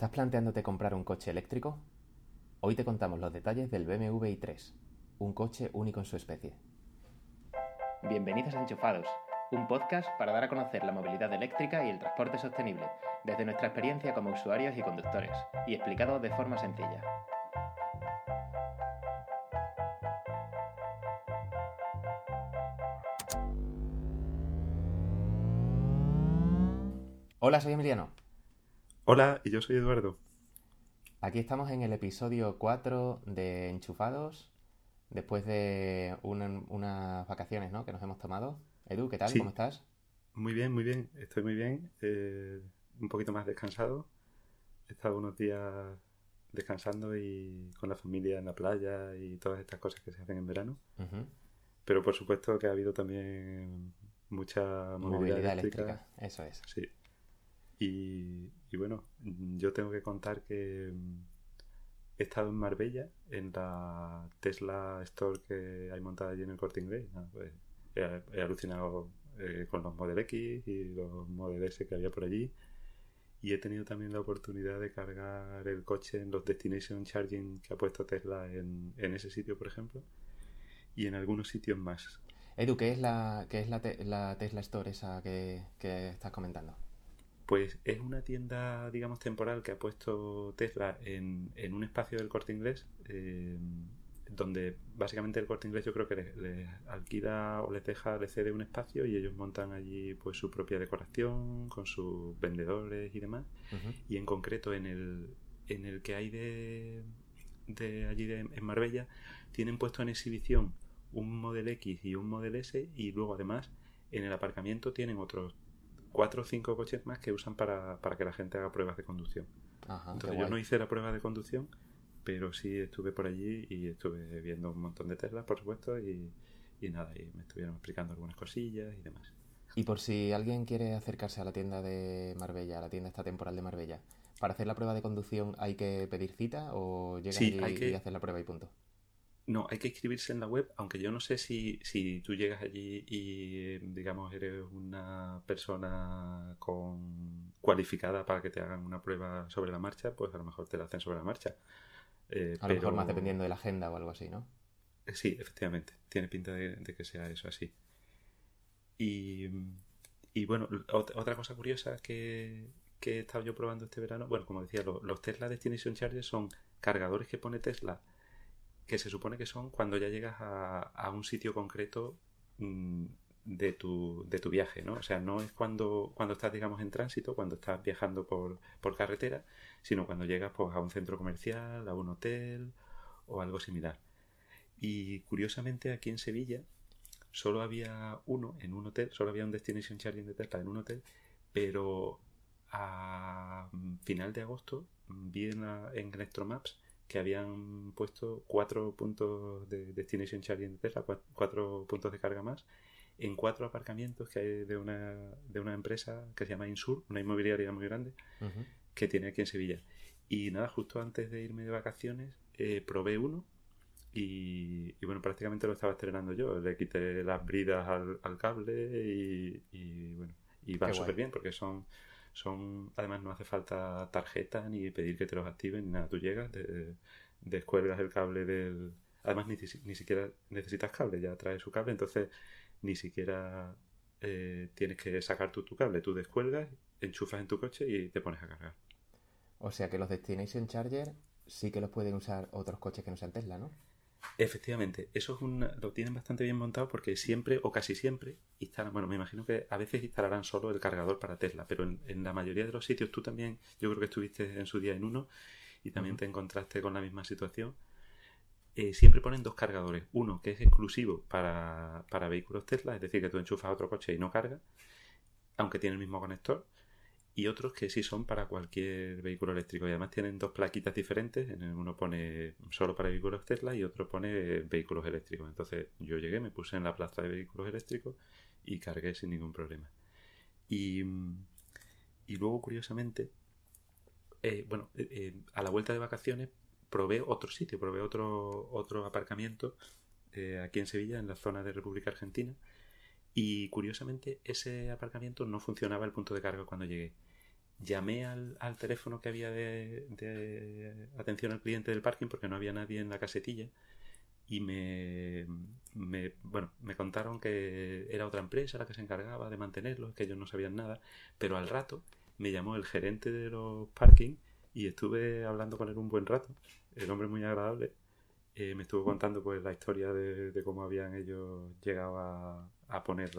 ¿Estás planteándote comprar un coche eléctrico? Hoy te contamos los detalles del BMW i3, un coche único en su especie. Bienvenidos a Enchufados, un podcast para dar a conocer la movilidad eléctrica y el transporte sostenible, desde nuestra experiencia como usuarios y conductores, y explicado de forma sencilla. Hola, soy Emiliano. Hola, y yo soy Eduardo. Aquí estamos en el episodio 4 de Enchufados, después de unas vacaciones ¿no? que nos hemos tomado. Edu, ¿qué tal? ¿Cómo estás? Muy bien, muy bien. Estoy muy bien. Eh, un poquito más descansado. He estado unos días descansando y con la familia en la playa y todas estas cosas que se hacen en verano. Pero por supuesto que ha habido también mucha movilidad, eléctrica. Eso es. Sí. Y, bueno, yo tengo que contar que mm, he estado en Marbella, en la Tesla Store que hay montada allí en el Corte Inglés. Pues, he, alucinado eh, con los Model X y los Model S que había por allí. Y he tenido también la oportunidad de cargar el coche en los Destination Charging que ha puesto Tesla en, ese sitio, por ejemplo, y en algunos sitios más. Edu, ¿qué es la, qué es la, la Tesla Store esa que estás comentando? Pues es una tienda, digamos, temporal que ha puesto Tesla en, un espacio del corte inglés, eh, donde básicamente el corte inglés yo creo que les, alquila o les deja, les cede un espacio y ellos montan allí pues su propia decoración con sus vendedores y demás. Y en concreto en el, en el que hay de, de allí en Marbella, tienen puesto en exhibición un Model X y un Model S y luego además en el aparcamiento tienen otros cuatro o cinco coches más que usan para, que la gente haga pruebas de conducción. Entonces yo no hice la prueba de conducción, pero sí estuve por allí y estuve viendo un montón de Teslas, por supuesto, y, nada, y me estuvieron explicando algunas cosillas y demás. Y por si alguien quiere acercarse a la tienda de Marbella, a la tienda esta temporal de Marbella, ¿para hacer la prueba de conducción hay que pedir cita o llega allí y hacer la prueba y punto? No, hay que inscribirse en la web, aunque yo no sé si, si tú llegas allí y, digamos, eres una persona con cualificada para que te hagan una prueba sobre la marcha, pues a lo mejor te la hacen sobre la marcha. Eh, a lo mejor más dependiendo de la agenda o algo así, ¿no? Eh, sí, efectivamente. Tiene pinta de, que sea eso así. Y, y bueno, otra cosa curiosa que, que, he estado yo probando este verano, bueno, como decía, los, los Tesla Destination Chargers son cargadores que pone Tesla que se supone que son cuando ya llegas a, un sitio concreto mm, de tu, de tu viaje, ¿no? O sea, no es cuando, cuando estás, digamos, en tránsito, cuando estás viajando por, por carretera, sino cuando llegas pues, a un centro comercial, a un hotel o algo similar. Y curiosamente aquí en Sevilla solo había uno en un hotel, solo había un Destination Charging de Tesla en un hotel, pero a final de agosto vi en, en Electromaps que habían puesto cuatro puntos de Destination Charging de Tesla, cuatro, puntos de carga más, en cuatro aparcamientos que hay de una, de una empresa que se llama Insur, una inmobiliaria muy grande, que tiene aquí en Sevilla. Y nada, justo antes de irme de vacaciones, eh, probé uno y, bueno, prácticamente lo estaba estrenando yo. Le quité las bridas al, cable y, bueno, y va súper bien porque son son además no hace falta tarjeta ni pedir que te los activen ni nada. Tú llegas descuelgas el cable del además ni, ni, siquiera necesitas cable ya trae su cable entonces ni siquiera eh, tienes que sacar tú tu cable. Tú descuelgas enchufas en tu coche y te pones a cargar. O sea que los Destination Charger sí que los pueden usar otros coches que no sean Tesla ¿no? Efectivamente, eso es un, lo tienen bastante bien montado porque siempre o casi siempre instalan, bueno, me imagino que a veces instalarán solo el cargador para Tesla, pero en, la mayoría de los sitios tú también, yo creo que estuviste en su día en uno y también te encontraste con la misma situación. Eh, siempre ponen dos cargadores, uno que es exclusivo para, para vehículos Tesla, es decir, que tú enchufas otro coche y no carga, aunque tiene el mismo conector, y otros que sí son para cualquier vehículo eléctrico. Y además tienen dos plaquitas diferentes. En uno pone solo para vehículos Tesla y otro pone vehículos eléctricos. Entonces yo llegué, me puse en la plaza de vehículos eléctricos y cargué sin ningún problema. Y, y luego, curiosamente, eh, bueno, eh, eh, a la vuelta de vacaciones probé otro sitio, probé otro, otro aparcamiento aquí en Sevilla, en la zona de República Argentina y curiosamente ese aparcamiento no funcionaba el punto de carga cuando llegué. Llamé al, teléfono que había de, atención al cliente del parking porque no había nadie en la casetilla y me, me, bueno, me contaron que era otra empresa la que se encargaba de mantenerlos, que ellos no sabían nada, pero al rato me llamó el gerente de los parking y estuve hablando con él un buen rato. El hombre muy agradable. Eh, me estuvo contando pues la historia de, cómo habían ellos llegado a, a poner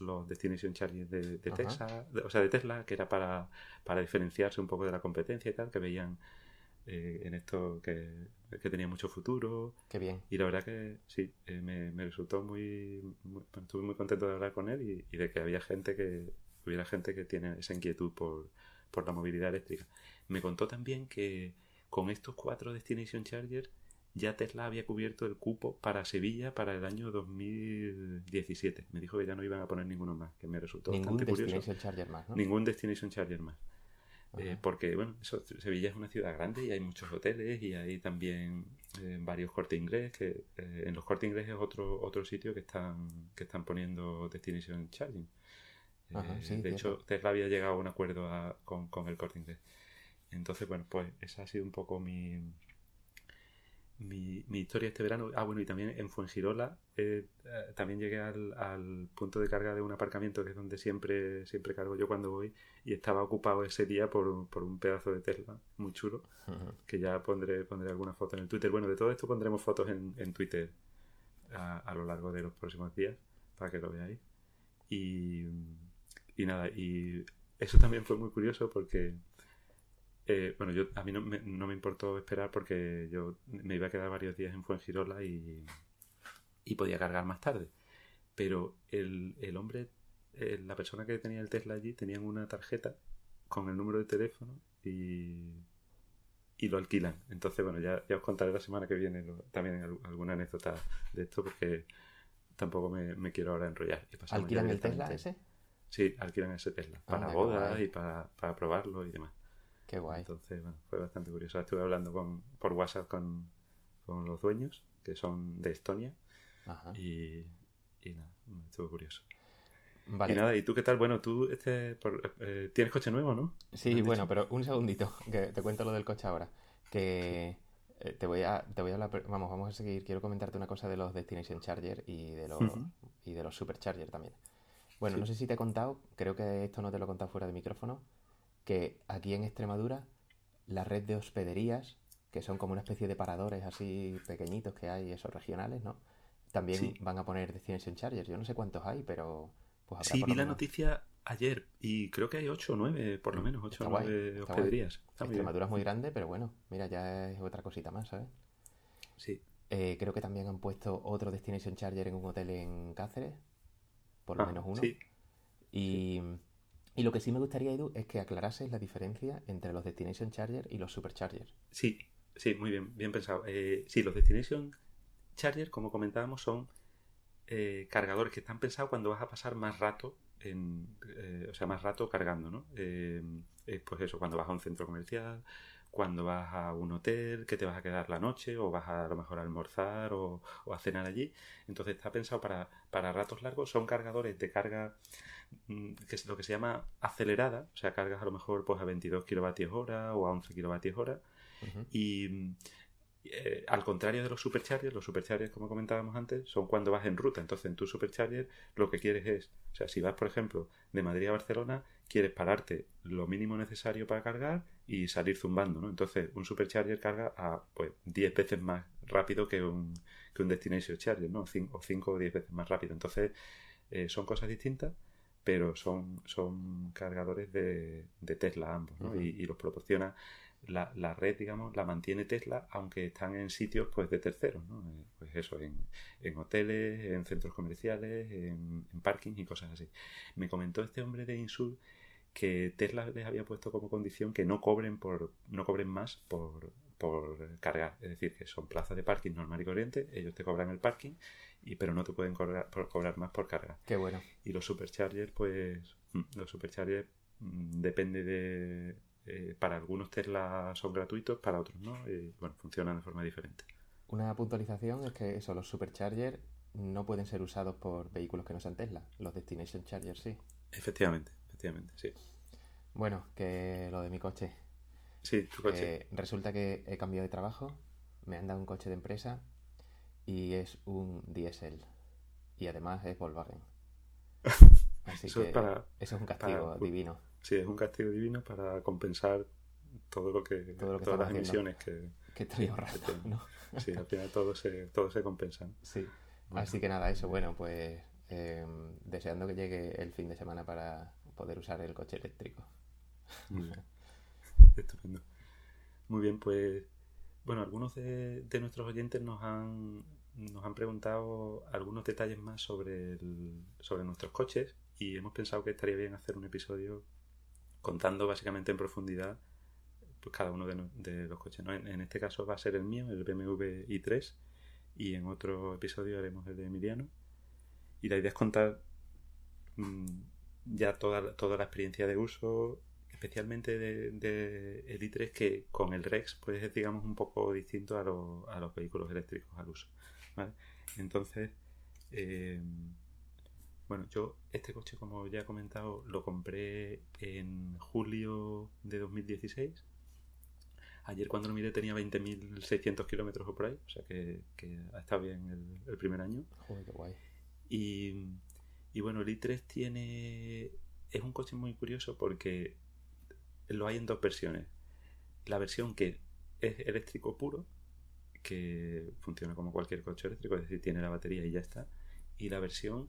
los Destination Chargers de, de Tesla, o sea, de Tesla, que era para, para diferenciarse un poco de la competencia y tal, que veían eh, en esto que, que, tenía mucho futuro. Qué bien. Y la verdad que sí, eh, me, me, resultó muy, Estuve muy contento de hablar con él y, y, de que había gente que. Hubiera gente que tiene esa inquietud por, por la movilidad eléctrica. Me contó también que con estos cuatro Destination Chargers ya Tesla había cubierto el cupo para Sevilla para el año 2017. Me dijo que ya no iban a poner ninguno más, que me resultó Ningún bastante curioso. Destination Charger más, ¿no? Ningún Destination Charger más. Eh, porque, bueno, Sevilla es una ciudad grande y hay muchos hoteles y hay también eh, varios cortes inglés, que eh, en los cortes inglés es otro, otro sitio que están, que están poniendo Destination Charging. de hecho, Tesla había llegado a un acuerdo con, con el corte inglés. Entonces, bueno, pues esa ha sido un poco mi, mi, mi, historia este verano. Ah, bueno, y también en Fuengirola eh, eh, también llegué al, al, punto de carga de un aparcamiento que es donde siempre, siempre cargo yo cuando voy y estaba ocupado ese día por, por un pedazo de Tesla muy chulo que ya pondré, pondré alguna foto en el Twitter. Bueno, de todo esto pondremos fotos en, en Twitter a, a, lo largo de los próximos días para que lo veáis. Y, y nada, y eso también fue muy curioso porque eh, bueno, yo, a mí no me, no me, importó esperar porque yo me iba a quedar varios días en Fuengirola y, y podía cargar más tarde. Pero el, el hombre, eh, la persona que tenía el Tesla allí, tenían una tarjeta con el número de teléfono y, y lo alquilan. Entonces, bueno, ya, ya os contaré la semana que viene también alguna anécdota de esto porque tampoco me, me quiero ahora enrollar. ¿Alquilan el Tesla ese? Sí, alquilan ese Tesla. Para bodas y para, para probarlo y demás. Qué guay. Entonces, bueno, fue bastante curioso. Estuve hablando con, por WhatsApp con, con los dueños, que son de Estonia. Ajá. Y, y nada, estuvo curioso. Vale. Y nada, ¿y tú qué tal? Bueno, tú este, por, eh, tienes coche nuevo, ¿no? Sí, bueno, pero un segundito, que te cuento lo del coche ahora. Que eh, te voy a, te voy a hablar, vamos, vamos a seguir. Quiero comentarte una cosa de los Destination Charger y de los, y de los Supercharger también. Bueno, no sé si te he contado, creo que esto no te lo he contado fuera de micrófono, que aquí en Extremadura la red de hospederías, que son como una especie de paradores así pequeñitos que hay, esos regionales, ¿no? También van a poner Destination Chargers. Yo no sé cuántos hay, pero... Pues sí, vi la noticia ayer y creo que hay 8 o 9, por lo menos, 8 o 9 hospederías. Extremadura es muy grande, pero bueno, mira, ya es otra cosita más, ¿sabes? Sí. Eh, creo que también han puesto otro Destination Charger en un hotel en Cáceres, por lo ah, menos uno. Sí. Y... Y lo que sí me gustaría, Edu, es que aclarases la diferencia entre los Destination Charger y los Supercharger. Sí, sí, muy bien, bien pensado. Eh, sí, los Destination Charger, como comentábamos, son eh, cargadores que están pensados cuando vas a pasar más rato, en, eh, o sea, más rato cargando, ¿no? pues eso, cuando vas a un centro comercial, cuando vas a un hotel, que te vas a quedar la noche, o vas a, a lo mejor a almorzar o, o, a cenar allí. Entonces está pensado para, para ratos largos, son cargadores de carga Mm, que es lo que se llama acelerada, o sea, cargas a lo mejor pues a 22 kilovatios hora o a 11 kilovatios hora. Y eh, al contrario de los superchargers, los superchargers, como comentábamos antes, son cuando vas en ruta. Entonces, en tu supercharger lo que quieres es, o sea, si vas, por ejemplo, de Madrid a Barcelona, quieres pararte lo mínimo necesario para cargar y salir zumbando, ¿no? Entonces, un supercharger carga a, pues, 10 veces más rápido que un, que un destination charger, ¿no? o 5 o 10 veces más rápido. Entonces, eh, son cosas distintas pero son, son cargadores de, de Tesla ambos, ¿no? y, los proporciona la, la, red, digamos, la mantiene Tesla, aunque están en sitios pues de terceros, ¿no? Eh, pues eso, en, en hoteles, en centros comerciales, en, en parking y cosas así. Me comentó este hombre de Insul que Tesla les había puesto como condición que no cobren por no cobren más por, por cargar, es decir, que son plazas de parking normal y corriente, ellos te cobran el parking y pero no te pueden cobrar, cobrar más por carga. Qué bueno. Y los superchargers, pues, mm, los superchargers mm, depende de... Eh, para algunos Tesla son gratuitos, para otros no, bueno, funcionan de forma diferente. Una puntualización es que eso, los superchargers no pueden ser usados por vehículos que no sean Tesla, los Destination Chargers sí. Efectivamente, efectivamente, sí. Bueno, que lo de mi coche. Sí, tu coche. Eh, resulta que he cambiado de trabajo, me han dado un coche de empresa y es un diésel. Y además es Volkswagen. Así Eso que es para- eso es un castigo para- divino. Sí, es un castigo divino para compensar todo lo que, Todo lo que todas las haciendo. emisiones que Que estoy ahorrando, Entiendo. ¿no? sí, al final todo se, todo se compensa. Sí. Bueno. Así que nada, eso, bueno, pues eh, deseando que llegue el fin de semana para poder usar el coche eléctrico. Muy bien. Estupendo. Muy bien, pues bueno, algunos de, de nuestros oyentes nos han, nos han preguntado algunos detalles más sobre, el- sobre nuestros coches y hemos pensado que estaría bien hacer un episodio contando básicamente en profundidad pues, cada uno de, los coches. ¿no? En, este caso va a ser el mío, el BMW i3, y en otro episodio haremos el de Emiliano. Y la idea es contar mm, ya toda, toda la experiencia de uso, especialmente de, de el i3, que con el Rex pues es digamos un poco distinto a, a los vehículos eléctricos al uso. ¿vale? Entonces, eh, bueno, yo este coche, como ya he comentado, lo compré en julio de 2016. Ayer cuando lo miré tenía 20.600 kilómetros o por ahí, o sea que, que ha estado bien el, el primer año. Joder, qué guay. Y, y bueno, el i3 tiene. Es un coche muy curioso porque lo hay en dos versiones. La versión que es eléctrico puro, que funciona como cualquier coche eléctrico, es decir, tiene la batería y ya está. Y la versión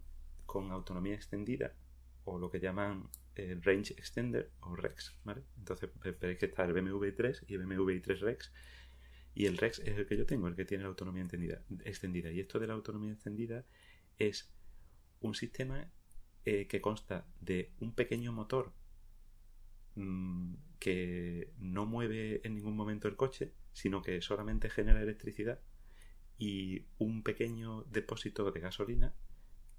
con autonomía extendida, o lo que llaman el Range Extender o REX, ¿vale? Entonces ve- veréis que está el BMW i3 y el BMW i3 REX. Y el REX es el que yo tengo, el que tiene la autonomía entendida- extendida. Y esto de la autonomía extendida es un sistema eh, que consta de un pequeño motor mm, que no mueve en ningún momento el coche, sino que solamente genera electricidad y un pequeño depósito de gasolina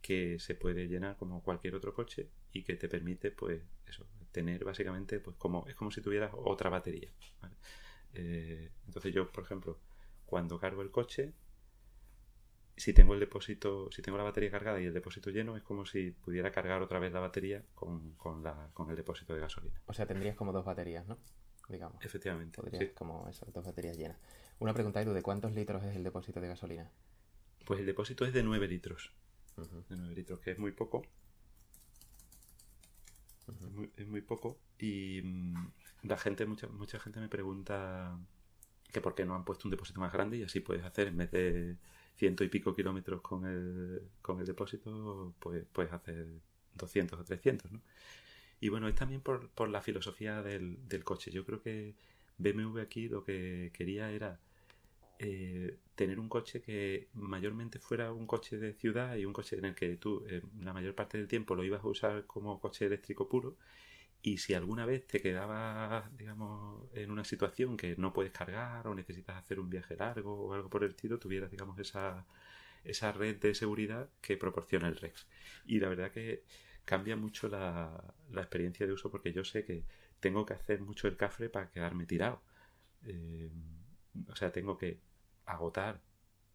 que se puede llenar como cualquier otro coche y que te permite pues eso tener básicamente pues como es como si tuvieras otra batería ¿vale? Eh, entonces yo por ejemplo cuando cargo el coche si tengo el depósito, si tengo la batería cargada y el depósito lleno, es como si pudiera cargar otra vez la batería con, con, la, con el depósito de gasolina. O sea, tendrías como dos baterías, ¿no? Digamos. Efectivamente. Podrías sí. como eso, dos baterías llenas. Una pregunta, Edu, ¿de cuántos litros es el depósito de gasolina? Pues el depósito es de 9 litros. De 9 litros, que es muy poco. ujú. Es muy, es muy poco. Y mm, la gente, mucha, mucha gente me pregunta que por qué no han puesto un depósito más grande y así puedes hacer en vez de ciento y pico kilómetros con el, con el depósito, pues puedes hacer 200 o 300, ¿no? Y bueno, es también por, por la filosofía del, del coche. Yo creo que BMW aquí lo que quería era eh, tener un coche que mayormente fuera un coche de ciudad y un coche en el que tú eh, la mayor parte del tiempo lo ibas a usar como coche eléctrico puro y si alguna vez te quedabas, digamos, en una situación que no puedes cargar o necesitas hacer un viaje largo o algo por el estilo, tuvieras, digamos, esa, esa red de seguridad que proporciona el Rex. Y la verdad que cambia mucho la, la experiencia de uso porque yo sé que tengo que hacer mucho el cafre para quedarme tirado. Eh, o sea, tengo que agotar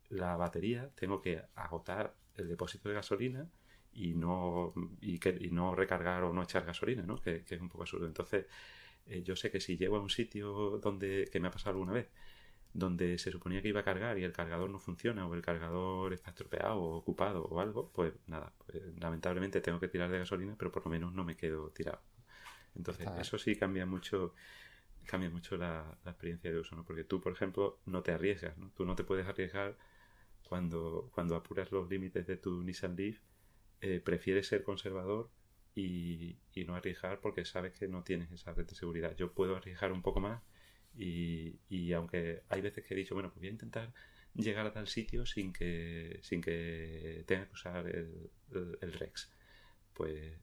la batería, tengo que agotar el depósito de gasolina y no, y que, y no recargar o no echar gasolina, ¿no? Que, que es un poco absurdo. Entonces, eh, yo sé que si llego a un sitio donde, que me ha pasado alguna vez, donde se suponía que iba a cargar y el cargador no funciona o el cargador está estropeado o ocupado o algo, pues nada, pues, lamentablemente tengo que tirar de gasolina, pero por lo menos no me quedo tirado. Entonces, eso sí cambia mucho cambia mucho la, experiencia de uso, ¿no? Porque tú, por ejemplo, no te arriesgas, ¿no? Tú no te puedes arriesgar cuando, cuando apuras los límites de tu Nissan Leaf, eh, prefieres ser conservador y, y no arriesgar porque sabes que no tienes esa red de seguridad. Yo puedo arriesgar un poco más y, y aunque hay veces que he dicho, bueno, pues voy a intentar llegar a tal sitio sin que, sin que tenga que usar el- el Rex, pues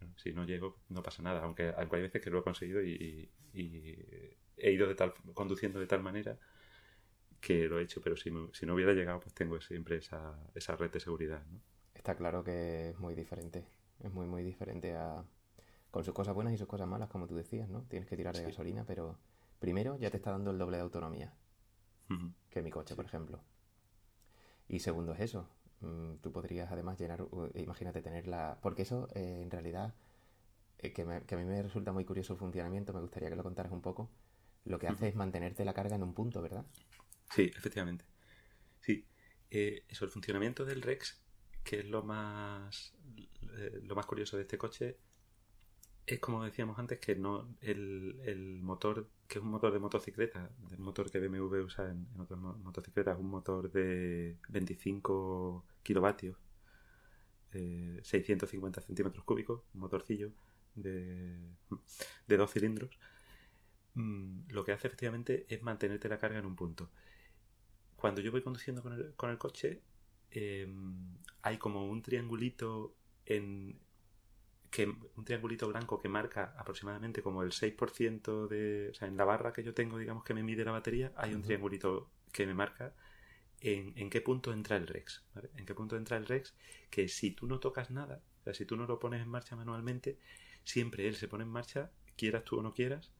bueno, si no llego no pasa nada, aunque, aunque hay veces que lo he conseguido y, y he ido de tal, conduciendo de tal manera que lo he hecho, pero si, no hubiera llegado pues tengo siempre esa, esa red de seguridad, ¿no? Está claro que es muy diferente. Es muy, muy diferente a... Con sus cosas buenas y sus cosas malas, como tú decías, ¿no? Tienes que tirar de Sí. gasolina, pero primero ya te está dando el doble de autonomía que mi coche, por ejemplo. Y segundo es eso. Mm, Tú podrías además llenar, u- imagínate tener la... Porque eso eh, en realidad eh, que, a mí me resulta muy curioso el funcionamiento, me gustaría que lo contaras un poco. Lo que hace es mantenerte la carga en un punto, ¿verdad? Sí, efectivamente. Sí. Eh, eso, el funcionamiento del Rex, que es lo más, eh, lo más curioso de este coche, es como decíamos antes, que no el, motor, que es un motor de motocicleta, el motor que BMW usa en, otras motocicletas, es un motor de 25 kilovatios, 650 centímetros cúbicos, un motorcillo de, de dos cilindros, mm, lo que hace efectivamente es mantenerte la carga en un punto. Cuando yo voy conduciendo con el, con el coche, em, hay como un triangulito en que un triangulito blanco que marca aproximadamente como el 6% de, o sea, en la barra que yo tengo, digamos que me mide la batería, hay un triangulito que me marca en, en, qué punto entra el Rex, En qué punto entra el Rex, que si tú no tocas nada, o sea, si tú no lo pones en marcha manualmente, siempre él se pone en marcha, quieras tú o no quieras,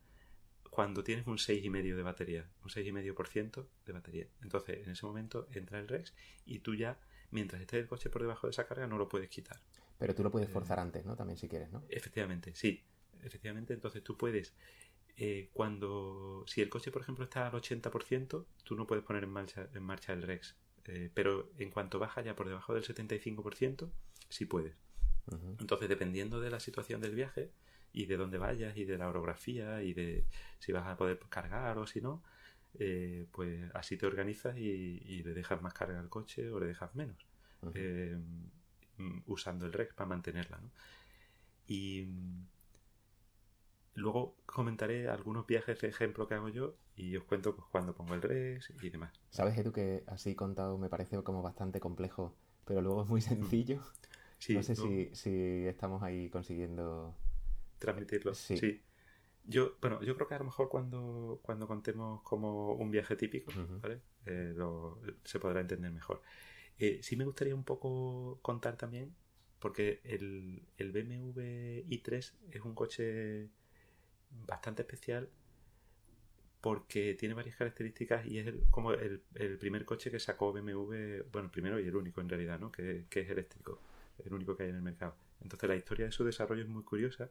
cuando tienes un 6,5 de batería, un 6,5% de batería. Entonces, en ese momento entra el Rex y tú ya, mientras esté el coche por debajo de esa carga, no lo puedes quitar. Pero tú lo puedes eh, forzar antes, ¿no? También si quieres, ¿no? Efectivamente, sí. Efectivamente, entonces tú puedes, eh, cuando, si el coche, por ejemplo, está al 80%, tú no puedes poner en marcha, en marcha el Rex. Eh, pero en cuanto baja ya por debajo del 75%, sí puedes. Entonces, dependiendo de la situación del viaje y de dónde vayas y de la orografía y de si vas a poder cargar o si no, eh, pues así te organizas y, le dejas más carga al coche o le dejas menos, eh, usando el REX para mantenerla. ¿no? Y luego comentaré algunos viajes de ejemplo que hago yo y os cuento pues, cuando pongo el REX y demás. ¿Sabes, Edu, que así contado me parece como bastante complejo, pero luego es muy sencillo? no sé Si, si estamos ahí consiguiendo transmitirlo. Sí. Yo, bueno, yo creo que a lo mejor cuando, cuando contemos como un viaje típico, ¿vale? Eh, se podrá entender mejor. Eh, sí me gustaría un poco contar también, porque el, el BMW i3 es un coche bastante especial porque tiene varias características y es como el, el, primer coche que sacó BMW, bueno, el primero y el único en realidad, ¿no? Que, que es eléctrico el único que hay en el mercado. Entonces la historia de su desarrollo es muy curiosa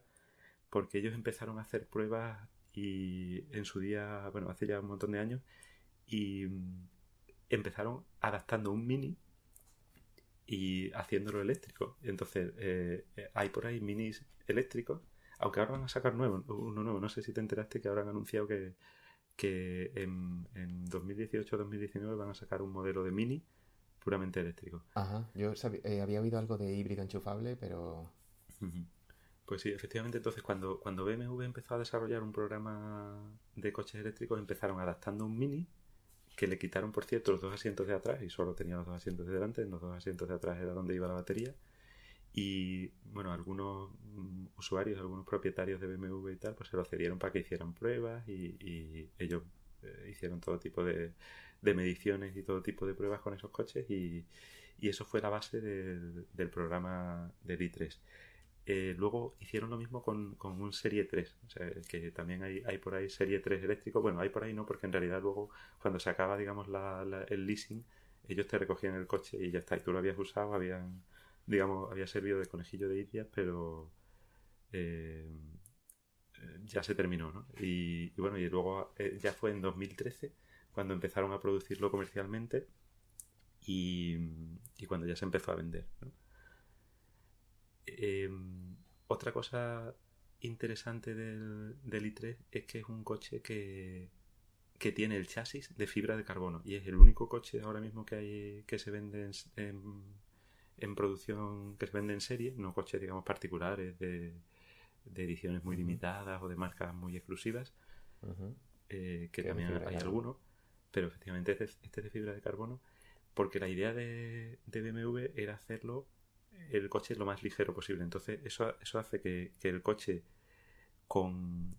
porque ellos empezaron a hacer pruebas y en su día, bueno, hace ya un montón de años, y mm, empezaron adaptando un mini y haciéndolo eléctrico. Entonces eh, hay por ahí minis eléctricos, aunque ahora van a sacar nuevo, uno nuevo. No sé si te enteraste que ahora han anunciado que, que en, en 2018-2019 van a sacar un modelo de mini puramente eléctrico. Ajá, yo eh, había oído algo de híbrido enchufable, pero... Pues sí, efectivamente, entonces cuando, cuando BMW empezó a desarrollar un programa de coches eléctricos, empezaron adaptando un Mini, que le quitaron, por cierto, los dos asientos de atrás y solo tenía los dos asientos de delante, los dos asientos de atrás era donde iba la batería. Y bueno, algunos mm, usuarios, algunos propietarios de BMW y tal, pues se lo cedieron para que hicieran pruebas y, ellos eh, hicieron todo tipo de, de mediciones y todo tipo de pruebas con esos coches y, eso fue la base del, programa del i3. Eh, luego hicieron lo mismo con, un Serie 3, o sea, que también hay, hay por ahí Serie 3 eléctrico. Bueno, hay por ahí no, porque en realidad luego cuando se acaba, digamos, el leasing, ellos te recogían el coche y ya está, y tú lo habías usado, habían, digamos, había servido de conejillo de indias, pero eh, ya se terminó, ¿no? Y, bueno, y luego eh, ya fue en 2013 cuando empezaron a producirlo comercialmente y, cuando ya se empezó a vender. Em, otra cosa interesante del, i3 es que es un coche que, que, tiene el chasis de fibra de carbono y es el único coche ahora mismo que hay que se vende en, en, producción, que se vende en serie, no coches digamos particulares de, de ediciones muy limitadas o de marcas muy exclusivas, eh, que también hay algunos pero efectivamente este, es de fibra de carbono porque la idea de, BMW era hacerlo el coche lo más ligero posible. Entonces eso, eso hace que, el coche con...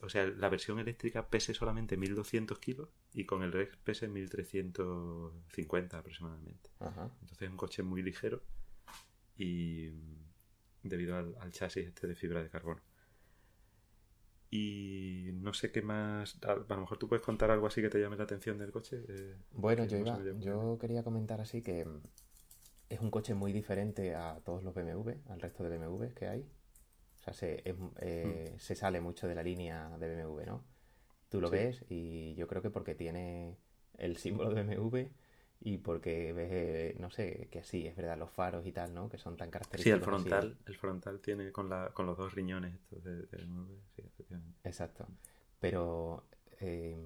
o sea, la versión eléctrica pese solamente 1200 kilos y con el Rex pese 1350 aproximadamente. Entonces es un coche muy ligero y debido al chasis este de fibra de carbono. Y no sé qué más. A, lo mejor tú puedes contar algo así que te llame la atención del coche. Eh, bueno, yo, iba, yo quería comentar así que es un coche muy diferente a todos los BMW, al resto de BMW que hay. sea, se, eh, mm. se sale mucho de la línea de BMW, ¿no? Tú lo ves y yo creo que porque tiene el símbolo de BMW y porque ves, no sé, que sí, es verdad, los faros y tal, ¿no? Que son tan característicos. Sí, el frontal, el frontal tiene con, la, con los dos riñones estos de, BMW, sí, efectivamente. Exacto. Pero eh,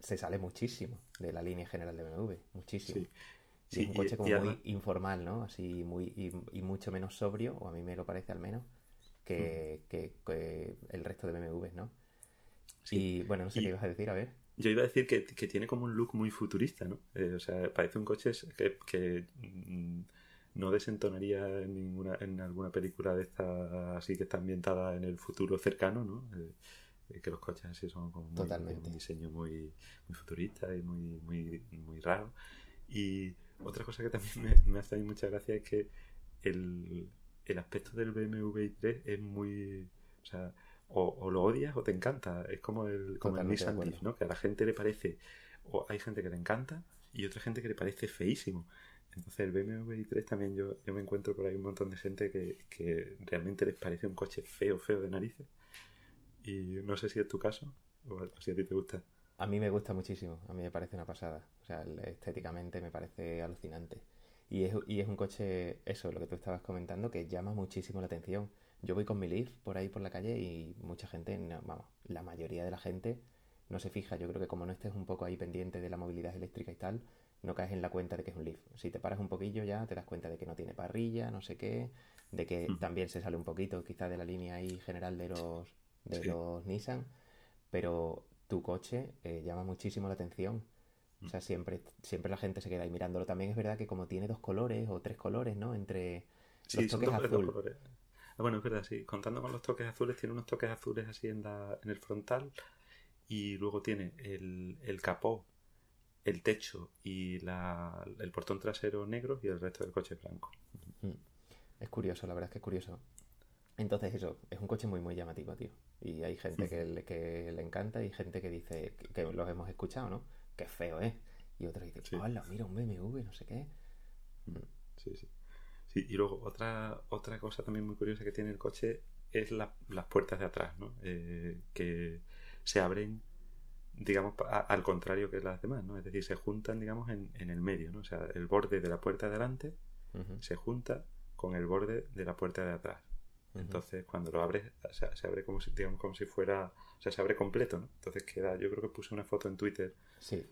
se sale muchísimo de la línea general de BMW, muchísimo. Sí. Es un coche como muy informal, ¿no? Así muy y, mucho menos sobrio, o a mí me lo parece al menos, que, el resto de BMWs, ¿no? Y bueno, no sé qué ibas a decir, a ver. Yo iba a decir que, tiene como un look muy futurista, ¿no? Eh, o sea, parece un coche que, mm, no desentonaría en ninguna en alguna película de esta así que está ambientada en el futuro cercano, ¿no? Eh, que los coches así son como un diseño muy, muy futurista y muy, muy, muy raro. Y otra cosa que también me, hace mucha gracia es que el, el aspecto del BMW i3 es muy... O sea, o, lo odias o te encanta. Es como el, como el Nissan Leaf, ¿no? Que a la gente le parece... O hay gente que le encanta y otra gente que le parece feísimo. Entonces el BMW i3 también yo, yo me encuentro por ahí un montón de gente que, que realmente les parece un coche feo, feo de narices. Y no sé si es tu caso o si a ti te gusta. A mí me gusta muchísimo, a mí me parece una pasada. O sea, estéticamente me parece alucinante. Y es, y es un coche, eso, lo que tú estabas comentando, que llama muchísimo la atención. Yo voy con mi Leaf por ahí por la calle y mucha gente, vamos, la mayoría de la gente no se fija. Yo creo que como no estés un poco ahí pendiente de la movilidad eléctrica y tal, no caes en la cuenta de que es un Leaf. Si te paras un poquillo ya te das cuenta de que no tiene parrilla, no sé qué, de que también se sale un poquito quizá de la línea ahí general de los de los Nissan, pero tu coche eh, llama muchísimo la atención. O sea, siempre, siempre la gente se queda ahí mirándolo. También es verdad que como tiene dos colores o tres colores, ¿no? Entre los toques azules. Ah, bueno, es verdad, sí. Contando con los toques azules, tiene unos toques azules así en, la, en el frontal y luego tiene el, el capó, el techo y la, el portón trasero negro y el resto del coche blanco. Mm. Es curioso, la verdad es que es curioso. Entonces eso, es un coche muy muy llamativo, tío. Y hay gente que, le, que le encanta y gente que dice, que, los hemos escuchado, ¿no? Que feo, ¿eh? Y otros dicen, hola, mira un BMW, no sé qué. Mm. Sí, sí. Sí, y luego otra, otra cosa también muy curiosa que tiene el coche es las puertas de atrás, ¿no? Eh, que se abren, digamos, al contrario que las demás, ¿no? Es decir, se juntan, digamos, en, en el medio, ¿no? O sea, el borde de la puerta de adelante se junta con el borde de la puerta de atrás. Entonces, cuando lo abres, se, abre como si, digamos, como si fuera, o sea, se abre completo, ¿no? Entonces queda, yo creo que puse una foto en Twitter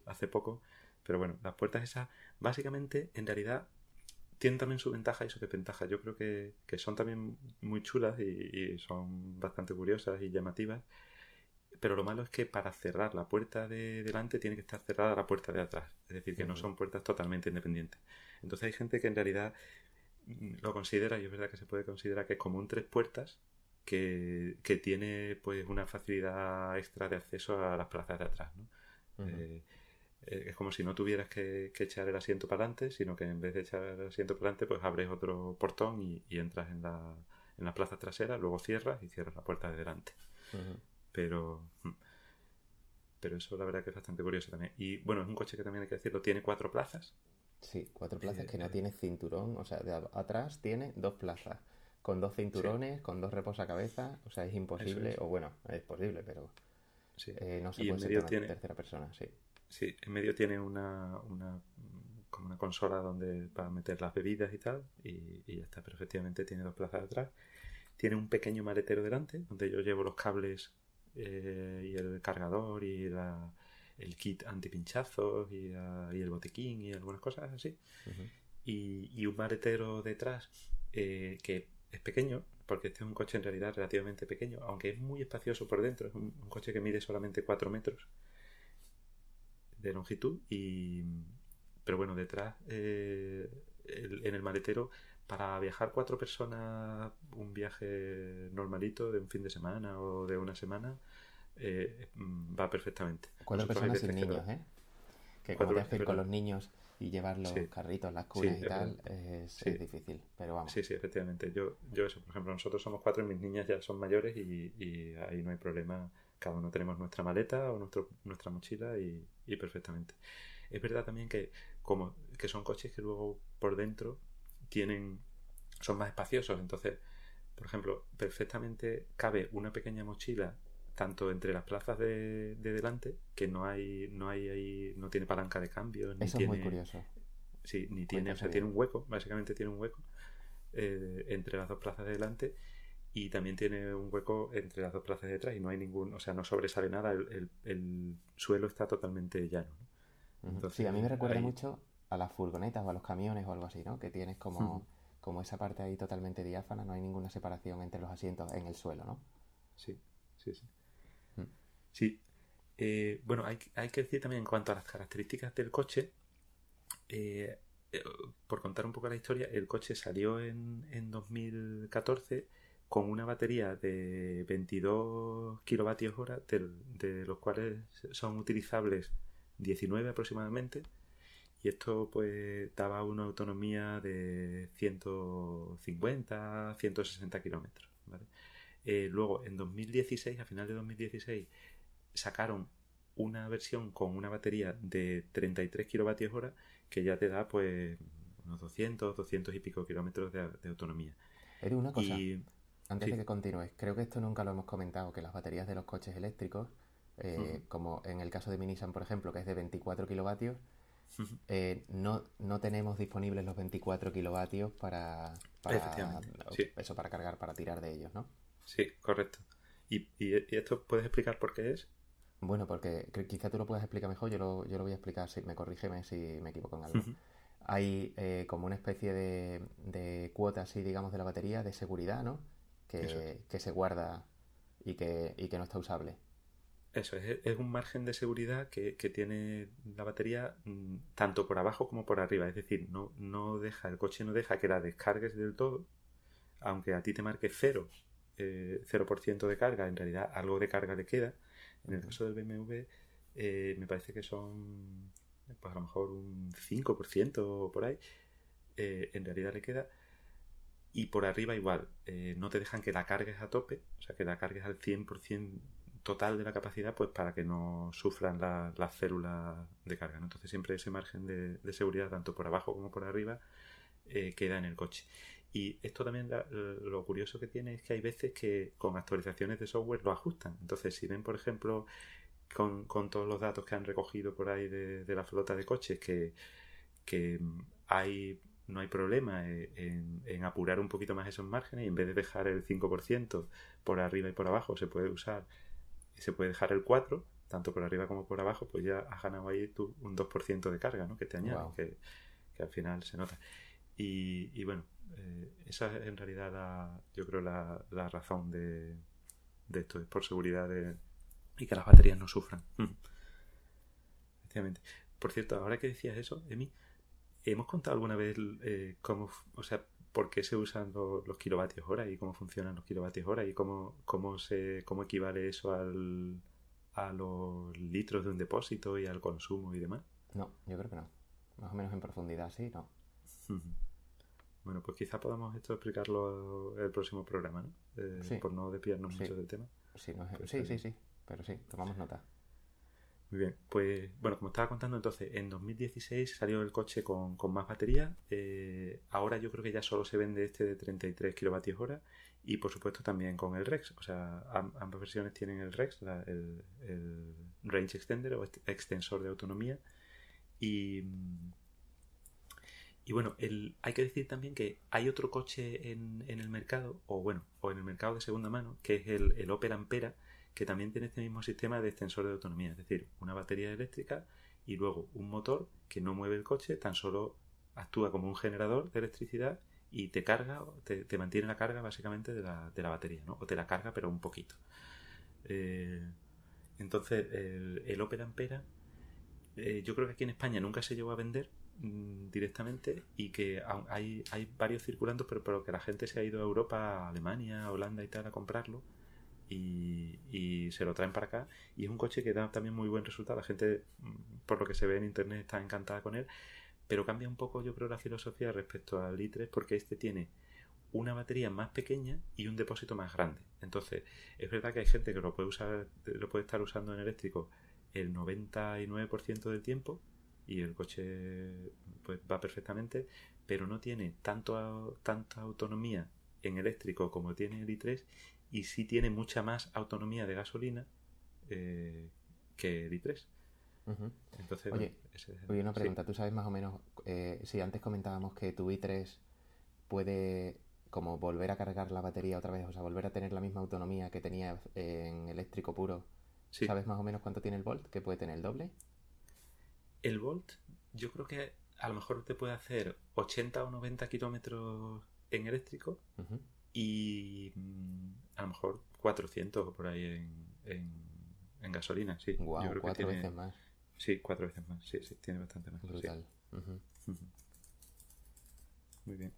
hace poco, pero bueno, las puertas esas, básicamente, en realidad, tienen también su ventaja y su desventaja. Yo creo que, son también muy chulas y, son bastante curiosas y llamativas, pero lo malo es que para cerrar la puerta de delante tiene que estar cerrada la puerta de atrás, es decir, que no son puertas totalmente independientes. Entonces hay gente que en realidad lo considera, y es verdad que se puede considerar que es como un tres puertas que, tiene pues una facilidad extra de acceso a las plazas de atrás. ¿no? Eh, eh, es como si no tuvieras que, echar el asiento para adelante, sino que en vez de echar el asiento para adelante, pues abres otro portón y, entras en la, en la plaza trasera, luego cierras y cierras la puerta de delante. Pero hmm, pero eso la verdad que es bastante curioso también. Y bueno, es un coche que también hay que decirlo, tiene cuatro plazas, Sí, cuatro plazas que no eh, tiene cinturón, o sea, de atrás tiene dos plazas, con dos cinturones, con dos reposacabezas, o sea, es imposible, o bueno, es posible, pero eh, no se puede sentar tiene... tercera persona, sí. Sí, en medio tiene una, una como una consola donde para meter las bebidas y tal, y, ya está, pero efectivamente tiene dos plazas atrás. Tiene un pequeño maletero delante, donde yo llevo los cables eh, y el cargador y la, el kit antipinchazos y, uh, y el botiquín y algunas cosas así. y, y, un maletero detrás eh, que es pequeño, porque este es un coche en realidad relativamente pequeño, aunque es muy espacioso por dentro. Es un, coche que mide solamente 4 metros de longitud. y Pero bueno, detrás, eh, en el maletero, para viajar cuatro personas, un viaje normalito de un fin de semana o de una semana, eh, mm, va perfectamente. Cuatro personas sin niños, ¿eh? Que que ir con los niños y llevar los carritos, las cunas y tal, es, difícil, pero vamos. Sí, sí, efectivamente. Yo, yo eso, por ejemplo, nosotros somos cuatro y mis niñas ya son mayores y, ahí no hay problema. Cada uno tenemos nuestra maleta o nuestro, nuestra mochila y, perfectamente. Es verdad también que como que son coches que luego por dentro tienen son más espaciosos, entonces por ejemplo, perfectamente cabe una pequeña mochila tanto entre las plazas de, delante que no hay no hay ahí no tiene palanca de cambio ni Eso tiene, es muy curioso. Sí, ni tiene, o sea, tiene un hueco, básicamente tiene un hueco eh, entre las dos plazas de delante y también tiene un hueco entre las dos plazas de detrás y no hay ningún, o sea, no sobresale nada, el, suelo está totalmente llano. sí, a mí me recuerda mucho a las furgonetas o a los camiones o algo así, ¿no? Que tienes como, como esa parte ahí totalmente diáfana, no hay ninguna separación entre los asientos en el suelo, ¿no? Sí, sí, sí. Sí. Eh, bueno, hay, hay, que decir también en cuanto a las características del coche, eh, eh, por contar un poco la historia, el coche salió en, en 2014 con una batería de 22 kilovatios hora, de, los cuales son utilizables 19 aproximadamente, y esto pues daba una autonomía de 150, 160 kilómetros. Eh, luego, en 2016, a final de 2016, sacaron una versión con una batería de 33 kilovatios hora que ya te da pues unos 200, 200 y pico kilómetros de, autonomía. Era una cosa. Antes de que continúes, creo que esto nunca lo hemos comentado, que las baterías de los coches eléctricos, eh, como en el caso de Minisan, por ejemplo, que es de 24 kilovatios, eh, no, no tenemos disponibles los 24 kilovatios para, eso, para cargar, para tirar de ellos, ¿no? Sí, correcto. ¿Y, esto puedes explicar por qué es? Bueno, porque quizá tú lo puedas explicar mejor, yo lo, yo lo voy a explicar, si me corrígeme si me equivoco en algo. Hay eh, como una especie de, de cuota, así digamos, de la batería de seguridad, ¿no? que, se guarda y que, y que no está usable. Eso, es, un margen de seguridad que, tiene la batería mm, tanto por abajo como por arriba. Es decir, no, no deja, el coche no deja que la descargues del todo, aunque a ti te marque cero, eh, 0% de carga, en realidad algo de carga le queda. En el caso del BMW, eh, me parece que son pues a lo mejor un 5% o por ahí. Eh, en realidad le queda y por arriba igual, eh, no te dejan que la cargues a tope, o sea, que la cargues al 100% total de la capacidad, pues para que no sufran las células de carga. Entonces siempre ese margen de, seguridad, tanto por abajo como por arriba, queda en el coche. Y esto también lo curioso que tiene es que hay veces que con actualizaciones de software lo ajustan. Entonces si ven, por ejemplo, con, todos los datos que han recogido por ahí de, de la flota de coches, que, que hay no hay problema en, apurar un poquito más esos márgenes y en vez de dejar el 5% por arriba y por abajo se puede usar, se puede dejar el 4%, tanto por arriba como por abajo, pues ya has ganado ahí tú un 2% de carga, ¿no? Que te añade, que, al final se nota. Y, bueno, eh, esa es en realidad la, yo creo la, la razón de, de, esto, es por seguridad de, y que las baterías no sufran. Efectivamente. Por cierto, ahora que decías eso, Emi, ¿Hemos contado alguna vez eh, cómo, o sea, por qué se usan los, kilovatios hora y cómo funcionan los kilovatios hora y cómo, cómo, se, cómo equivale eso al, a los litros de un depósito y al consumo y demás? No, yo creo que no. Más o menos en profundidad, sí, no. Bueno, pues quizá podamos esto explicarlo el próximo programa, ¿no? Eh, por no desviarnos mucho del tema. Sí, sí, sí, sí, pero sí, tomamos nota. Muy bien, pues bueno, como estaba contando entonces, en 2016 salió el coche con, más batería, eh, ahora yo creo que ya solo se vende este de 33 kilovatios hora y por supuesto también con el REX, o sea, ambas versiones tienen el REX, el, Range Extender o extensor de autonomía y, y bueno, hay que decir también que hay otro coche en, el mercado, o bueno, o en el mercado de segunda mano, que es el, el Opel Ampera, que también tiene este mismo sistema de extensor de autonomía, es decir, una batería eléctrica y luego un motor que no mueve el coche, tan solo actúa como un generador de electricidad y te carga, te, mantiene la carga básicamente de la, de la, batería, ¿no? O te la carga pero un poquito. Eh, entonces, el, el Opera Ampera, eh, yo creo que aquí en España nunca se llegó a vender mm, directamente y que hay, hay varios circulando, pero, pero que la gente se ha ido a Europa, a Alemania, a Holanda y tal a comprarlo y, se lo traen para acá. Y es un coche que da también muy buen resultado. La gente, mm, por lo que se ve en internet, está encantada con él. Pero cambia un poco, yo creo, la filosofía respecto al i3 porque este tiene una batería más pequeña y un depósito más grande. Entonces, es verdad que hay gente que lo puede usar, lo puede estar usando en eléctrico el 99% del tiempo y el coche pues va perfectamente, pero no tiene tanto, tanta autonomía en eléctrico como tiene el i3 y sí tiene mucha más autonomía de gasolina eh, que el i3. Entonces, oye, una pregunta. ¿Tú sabes más o menos, eh, si antes comentábamos que tu i3 puede como volver a cargar la batería otra vez, o sea, volver a tener la misma autonomía que tenía en eléctrico puro? ¿Sabes más o menos cuánto tiene el volt? ¿Que puede tener el doble? El volt, yo creo que a lo mejor te puede hacer 80 o 90 kilómetros en eléctrico y mm, a lo mejor 400 o por ahí en, en, gasolina, sí. yo cuatro veces más. Sí, cuatro veces más, sí, sí, tiene bastante más. Brutal. Muy bien.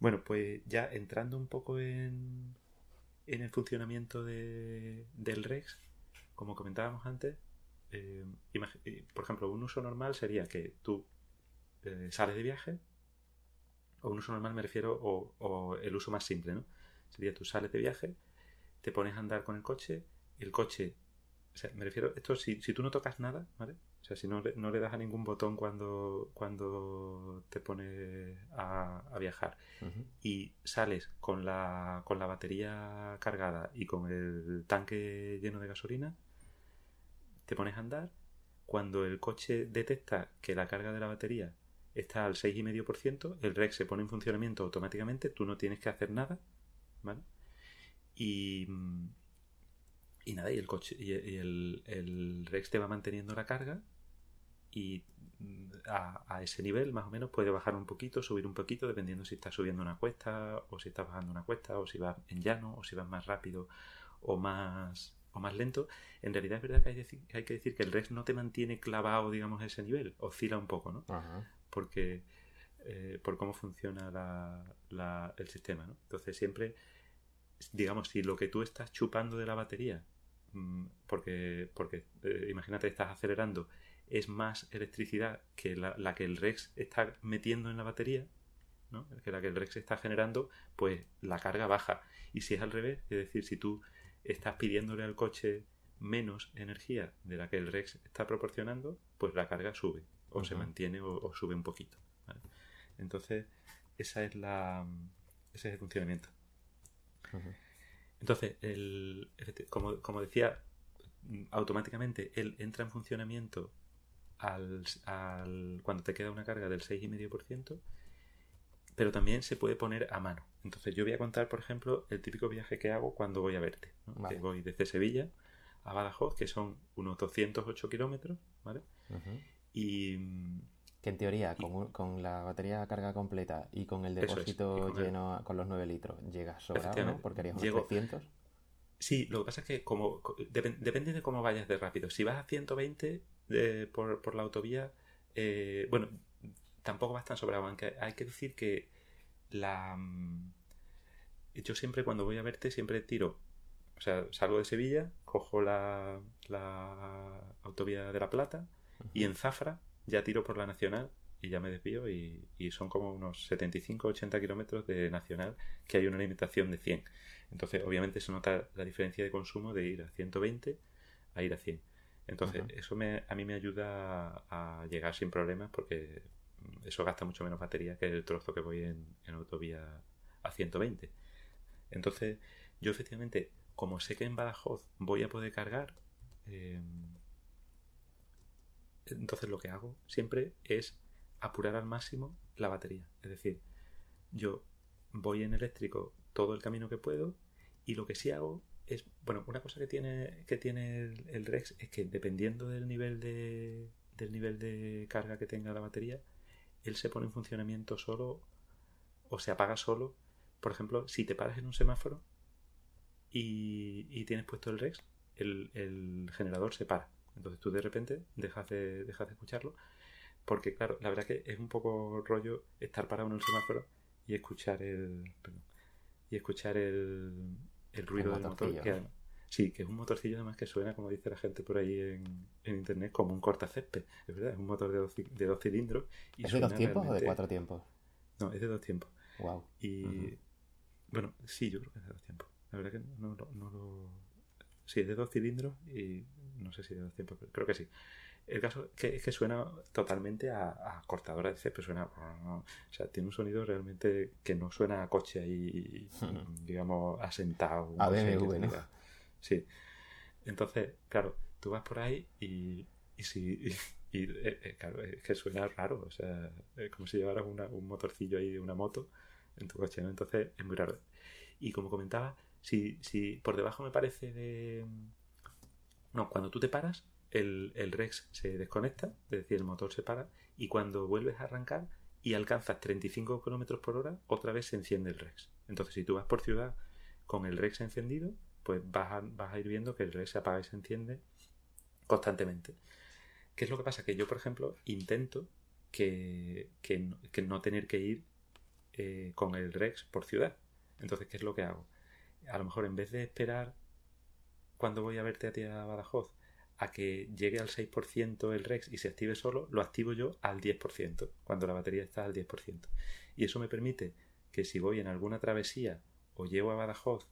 Bueno, pues ya entrando un poco en, en el funcionamiento de, del REX, como comentábamos antes, eh, por ejemplo, un uso normal sería que tú eh, sales de viaje, o un uso normal me refiero, o, el uso más simple, ¿no? Sería tú sales de viaje, te pones a andar con el coche, el coche, o sea, me refiero, esto si, si tú no tocas nada, ¿vale? O sea, si no, no le das a ningún botón cuando, cuando te pones a, viajar y sales con la, con la batería cargada y con el tanque lleno de gasolina, te pones a andar, cuando el coche detecta que la carga de la batería está al 6,5%, el REX se pone en funcionamiento automáticamente, tú no tienes que hacer nada, ¿vale? Y, y nada, y el coche Rex te va manteniendo la carga y a, a, ese nivel más o menos puede bajar un poquito, subir un poquito, dependiendo si estás subiendo una cuesta o si estás bajando una cuesta o si vas en llano o si vas más rápido o más o más lento, en realidad es verdad que hay, que decir que el Rex no te mantiene clavado, digamos, a ese nivel, oscila un poco, ¿no? Porque eh, por cómo funciona la, el sistema, ¿no? Entonces siempre, digamos, si lo que tú estás chupando de la batería, mm, porque, porque eh, imagínate, estás acelerando, es más electricidad que la, la, que el Rex está metiendo en la batería, ¿no? que la que el Rex está generando, pues la carga baja. Y si es al revés, es decir, si tú estás pidiéndole al coche menos energía de la que el Rex está proporcionando, pues la carga sube, o se mantiene o, sube un poquito. Entonces, esa es la, ese es el funcionamiento. Entonces, el, como, como, decía, automáticamente él entra en funcionamiento al, al, cuando te queda una carga del 6,5%, pero también se puede poner a mano. Entonces yo voy a contar, por ejemplo, el típico viaje que hago cuando voy a verte. voy desde Sevilla a Badajoz, que son unos 208 kilómetros, ¿vale? Y... Que en teoría, con, la batería carga completa y con el depósito lleno con los 9 litros, llegas sobrado, ¿no? Porque harías unos 300. Sí, lo que pasa es que como depende de cómo vayas de rápido. Si vas a 120 por, por, la autovía, eh, bueno, tampoco vas tan sobrado, aunque hay que decir que la... Mm, yo siempre cuando voy a verte, siempre tiro, o sea, salgo de Sevilla, cojo la, la autovía de La Plata y en Zafra ya tiro por la Nacional y ya me desvío y, son como unos 75-80 kilómetros de Nacional que hay una limitación de 100. Entonces, obviamente se nota la diferencia de consumo de ir a 120 a ir a 100. Entonces, eso me, a mí me ayuda a llegar sin problemas porque eso gasta mucho menos batería que el trozo que voy en, autovía a 120. Entonces, yo efectivamente, como sé que en Badajoz voy a poder cargar, eh, entonces lo que hago siempre es apurar al máximo la batería. Es decir, yo voy en eléctrico todo el camino que puedo y lo que sí hago es, bueno, una cosa que tiene, que tiene el, Rex es que dependiendo del nivel de, del nivel de carga que tenga la batería, él se pone en funcionamiento solo o se apaga solo. Por ejemplo, si te paras en un semáforo y, tienes puesto el Rex, el, generador se para. Entonces tú de repente dejas de, dejas de escucharlo. Porque, claro, la verdad que es un poco rollo estar parado en el semáforo y escuchar el. y escuchar el, el ruido del motor. Sí, que es un motorcillo además que suena, como dice la gente por ahí en, internet, como un cortacésped. Es verdad, es un motor de dos, de dos cilindros. Y ¿Es de dos tiempos o de cuatro tiempos? No, es de dos tiempos. Wow. Y bueno, sí, yo creo que es de dos tiempos. La verdad que no, no, lo... Sí, es de dos cilindros y no sé si de dos tiempos, pero creo que sí. El caso es que suena totalmente a, cortadora de césped, suena... O sea, tiene un sonido realmente que no suena a coche ahí, digamos, asentado. A BMW, ¿no? Sí. Entonces, claro, tú vas por ahí y, y si... Y, eh, eh, claro, es que suena raro, o sea, es como si llevaras un motorcillo ahí de una moto en tu coche, ¿no? Entonces es muy raro. Y como comentaba, si, si por debajo me parece de... No, cuando tú te paras, el, el Rex se desconecta, es decir, el motor se para, y cuando vuelves a arrancar y alcanzas 35 km por hora, otra vez se enciende el Rex. Entonces, si tú vas por ciudad con el Rex encendido, pues vas a, vas a ir viendo que el Rex se apaga y se enciende constantemente. ¿Qué es lo que pasa? Que yo, por ejemplo, intento que, que, no, tener que ir eh, con el Rex por ciudad. Entonces, ¿qué es lo que hago? A lo mejor en vez de esperar cuando voy a verte a ti a Badajoz a que llegue al 6% el Rex y se active solo, lo activo yo al 10%, cuando la batería está al 10%. Y eso me permite que si voy en alguna travesía o llego a Badajoz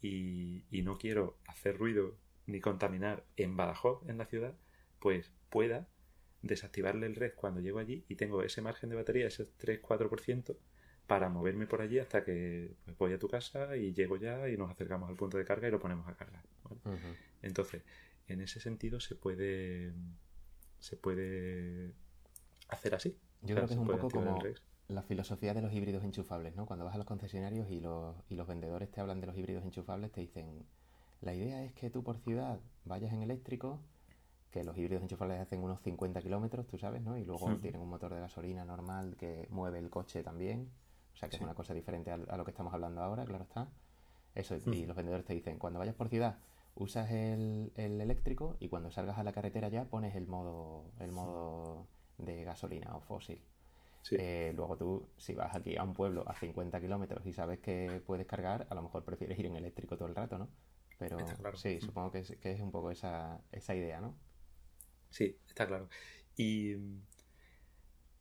y, no quiero hacer ruido ni contaminar en Badajoz, en la ciudad, pues pueda desactivarle el Rex cuando llego allí y tengo ese margen de batería, ese 3-4%, para moverme por allí hasta que pues, voy a tu casa y llego ya y nos acercamos al punto de carga y lo ponemos a cargar. Entonces, en ese sentido se puede se puede hacer así. Yo creo que es un poco como la filosofía de los híbridos enchufables, ¿no? Cuando vas a los concesionarios y los, y los vendedores te hablan de los híbridos enchufables, te dicen, la idea es que tú por ciudad vayas en eléctrico, que los híbridos enchufables hacen unos 50 kilómetros, tú sabes, ¿no? Y luego tienen un motor de gasolina normal que mueve el coche también, o sea que es una cosa diferente a, lo que estamos hablando ahora, claro está. Eso, y los vendedores te dicen, cuando vayas por ciudad, usas el, eléctrico y cuando salgas a la carretera ya pones el modo, el modo de gasolina o fósil. Eh, luego tú, si vas aquí a un pueblo a 50 kilómetros y sabes que puedes cargar, a lo mejor prefieres ir en eléctrico todo el rato, ¿no? Pero sí, mm. supongo que es, que es un poco esa, esa idea, ¿no? Sí, está claro. Y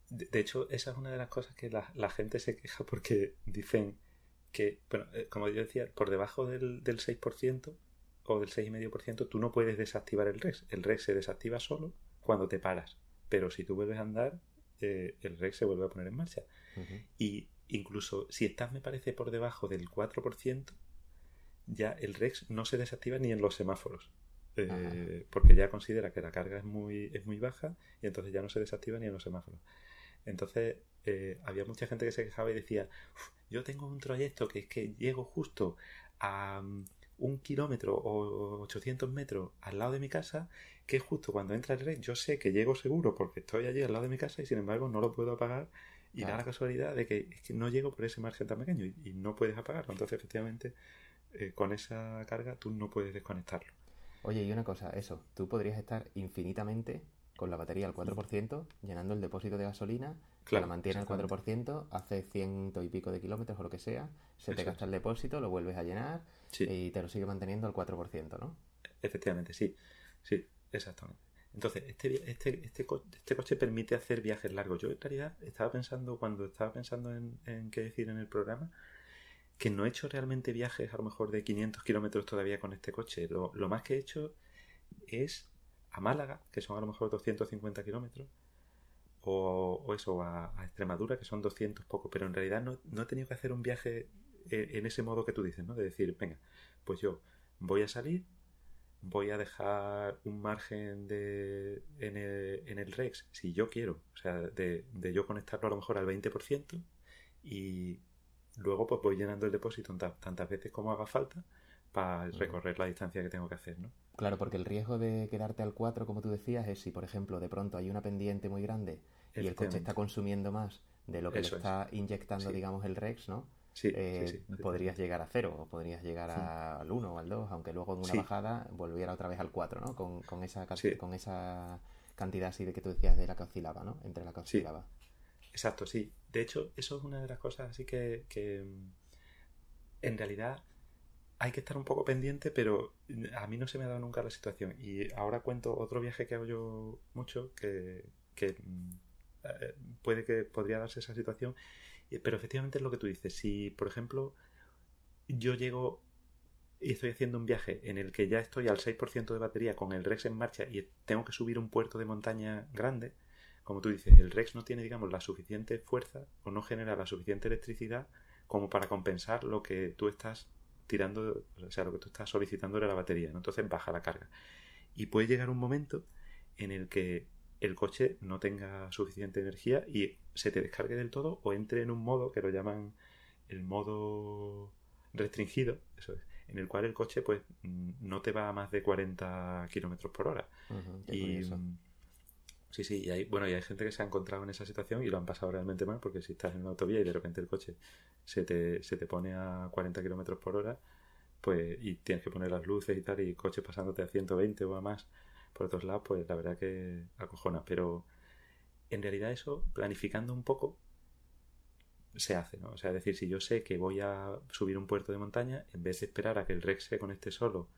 de, hecho, esa es una de las cosas que la, la gente se queja porque dicen que, bueno, eh, como yo decía, por debajo del, del 6%, o del 6,5%, tú no puedes desactivar el REX. El REX se desactiva solo cuando te paras. Pero si tú vuelves a andar, eh, el REX se vuelve a poner en marcha. Y incluso si estás, me parece, por debajo del 4%, ya el REX no se desactiva ni en los semáforos. Eh, porque ya considera que la carga es muy, es muy baja y entonces ya no se desactiva ni en los semáforos. Entonces eh, había mucha gente que se quejaba y decía, yo tengo un trayecto que es que llego justo a, un kilómetro o 800 metros al lado de mi casa, que justo cuando entra el rey yo sé que llego seguro porque estoy allí al lado de mi casa y sin embargo no lo puedo apagar y da la casualidad de que, no llego por ese margen tan pequeño y, no puedes apagarlo. Entonces, efectivamente, eh, con esa carga tú no puedes desconectarlo. Oye, y una cosa, eso, tú podrías estar infinitamente con la batería al 4%, llenando el depósito de gasolina, claro, la mantiene al 4%, hace ciento y pico de kilómetros o lo que sea, se te gasta el depósito, lo vuelves a llenar y te lo sigue manteniendo al 4%, ¿no? Efectivamente, sí, sí, exactamente. Entonces, este, este, este, este, coche permite hacer viajes largos. Yo en realidad estaba pensando, cuando estaba pensando en, qué decir en el programa, que no he hecho realmente viajes a lo mejor de 500 kilómetros todavía con este coche. Lo, más que he hecho es a Málaga, que son a lo mejor 250 kilómetros, o, eso, a, Extremadura, que son 200 poco, pero en realidad no, no he tenido que hacer un viaje en ese modo que tú dices, ¿no? De decir, venga, pues yo voy a salir, voy a dejar un margen de, en, el, Rex, si yo quiero, o sea, de, yo conectarlo a lo mejor al 20% y luego pues voy llenando el depósito tantas, veces como haga falta para recorrer la distancia que tengo que hacer, ¿no? Claro, porque el riesgo de quedarte al 4, como tú decías, es si, por ejemplo, de pronto hay una pendiente muy grande y el coche está consumiendo más de lo que le está inyectando, digamos, el Rex, ¿no? Eh, podrías llegar a cero o podrías llegar al 1 o al 2, aunque luego en una bajada volviera otra vez al 4, ¿no? Con, con esa, con esa cantidad así de que tú decías de la que oscilaba, ¿no? Entre la que oscilaba. Exacto, sí. De hecho, eso es una de las cosas así que, que en realidad hay que estar un poco pendiente, pero a mí no se me ha dado nunca la situación. Y ahora cuento otro viaje que hago yo mucho, que, que mm, eh, puede que podría darse esa situación, pero efectivamente es lo que tú dices. Si, por ejemplo, yo llego y estoy haciendo un viaje en el que ya estoy al 6% de batería con el Rex en marcha y tengo que subir un puerto de montaña grande, como tú dices, el Rex no tiene, digamos, la suficiente fuerza o no genera la suficiente electricidad como para compensar lo que tú estás tirando, o sea, lo que tú estás solicitando de la batería. Entonces baja la carga. Y puede llegar un momento en el que el coche no tenga suficiente energía y se te descargue del todo o entre en un modo que lo llaman el modo restringido, eso es, en el cual el coche pues no te va a más de 40 kilómetros por hora. y mm, sí, sí, y hay, bueno, y hay gente que se ha encontrado en esa situación y lo han pasado realmente mal porque si estás en una autovía y de repente el coche se te, se te pone a 40 kilómetros por hora, pues y tienes que poner las luces y tal y coche pasándote a 120 o a más por otros lados, pues la verdad que acojona. Pero en realidad eso, planificando un poco, se hace, ¿no? O sea, es decir, si yo sé que voy a subir un puerto de montaña, en vez de esperar a que el REX se conecte solo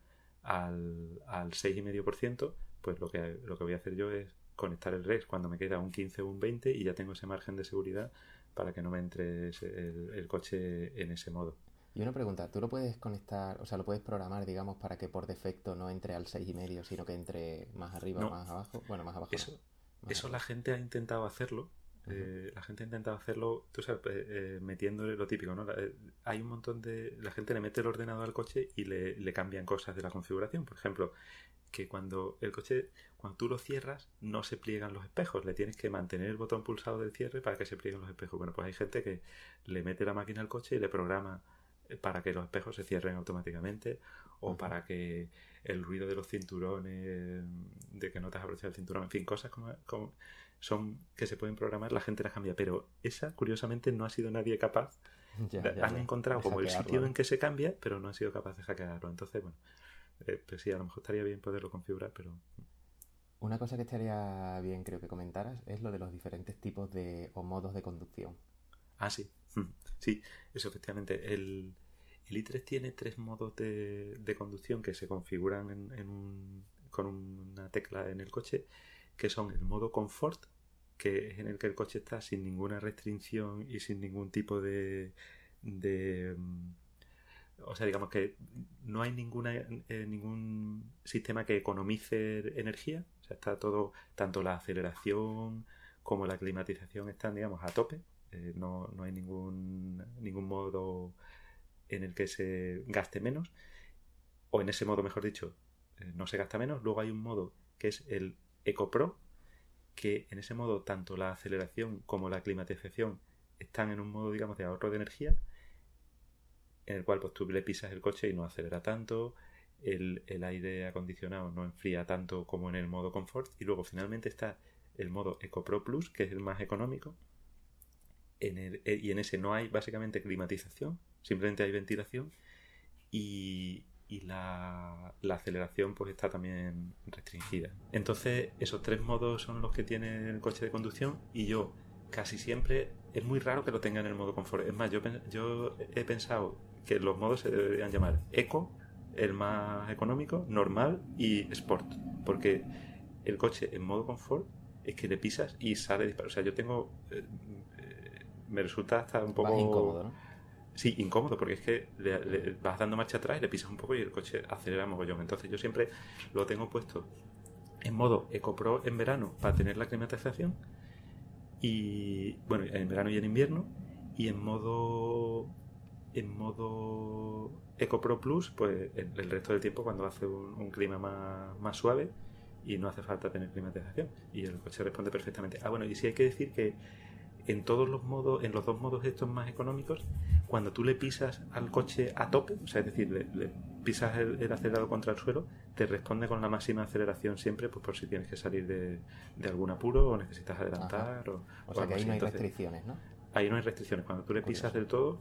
al, al 6,5%, pues lo que, lo que voy a hacer yo es conectar el REX cuando me queda un 15 o un 20 y ya tengo ese margen de seguridad para que no me entre el, coche en ese modo. Y una pregunta, ¿tú lo puedes conectar, o sea, lo puedes programar, digamos, para que por defecto no entre al 6,5, sino que entre más arriba o más abajo? Bueno, más abajo. Eso, eso la gente ha intentado hacerlo, eh, la gente ha intentado hacerlo, tú sabes, eh, eh, metiéndole lo típico, ¿no? hay un montón de... La gente le mete el ordenador al coche y le, cambian cosas de la configuración. Por ejemplo, que cuando el coche, cuando tú lo cierras, no se pliegan los espejos. Le tienes que mantener el botón pulsado del cierre para que se plieguen los espejos. Bueno, pues hay gente que le mete la máquina al coche y le programa para que los espejos se cierren automáticamente o para que el ruido de los cinturones, de que no te has abrochado el cinturón, en fin, cosas como, son que se pueden programar, la gente las cambia, pero esa curiosamente no ha sido nadie capaz. han encontrado como el sitio en que se cambia, pero no han sido capaz de hackearlo. Entonces, bueno, eh, pues sí, a lo mejor estaría bien poderlo configurar, pero... Una cosa que estaría bien, creo que comentaras, es lo de los diferentes tipos de o modos de conducción. Ah, sí. Sí, eso efectivamente. El, el i3 tiene tres modos de, conducción que se configuran con una tecla en el coche, que son el modo confort, que es en el que el coche está sin ninguna restricción y sin ningún tipo de, de mm, o sea, digamos que no hay ninguna, eh, ningún sistema que economice energía. O sea, está todo, tanto la aceleración como la climatización están, digamos, a tope. Eh, no, no, hay ningún, ningún modo en el que se gaste menos, o en ese modo, mejor dicho, eh, no se gasta menos. Luego hay un modo que es el EcoPro, que en ese modo tanto la aceleración como la climatización están en un modo, digamos, de ahorro de energía, en el cual pues tú le pisas el coche y no acelera tanto, el, el aire acondicionado no enfría tanto como en el modo confort, y luego finalmente está el modo EcoPro Plus, que es el más económico, eh, y en ese no hay básicamente climatización, simplemente hay ventilación y, la, aceleración pues está también restringida. Entonces esos tres modos son los que tiene el coche de conducción y yo casi siempre es muy raro que lo tenga en el modo confort. Es más, yo, yo he pensado que los modos se deberían llamar eco, el más económico, normal y sport, porque el coche en modo confort es que le pisas y sale disparado. O sea, yo tengo... Me resulta hasta un poco... incómodo, ¿no? Sí, incómodo, porque es que le, vas dando marcha atrás y le pisas un poco y el coche acelera mogollón. Entonces yo siempre lo tengo puesto en modo EcoPro en verano para tener la climatización y bueno, en verano y en invierno y en modo en modo EcoPro Plus pues el, resto del tiempo cuando hace un, clima más, más, suave y no hace falta tener climatización y el coche responde perfectamente. Ah, bueno, y sí hay que decir que en todos los modos, en los dos modos estos más económicos, cuando tú le pisas al coche a tope, o sea, es decir, le, pisas el, acelerado contra el suelo, te responde con la máxima aceleración siempre, pues por si tienes que salir de, algún apuro o necesitas adelantar. O, o, sea que ahí no hay restricciones, ¿no? Ahí no hay restricciones. Cuando tú le pisas del todo,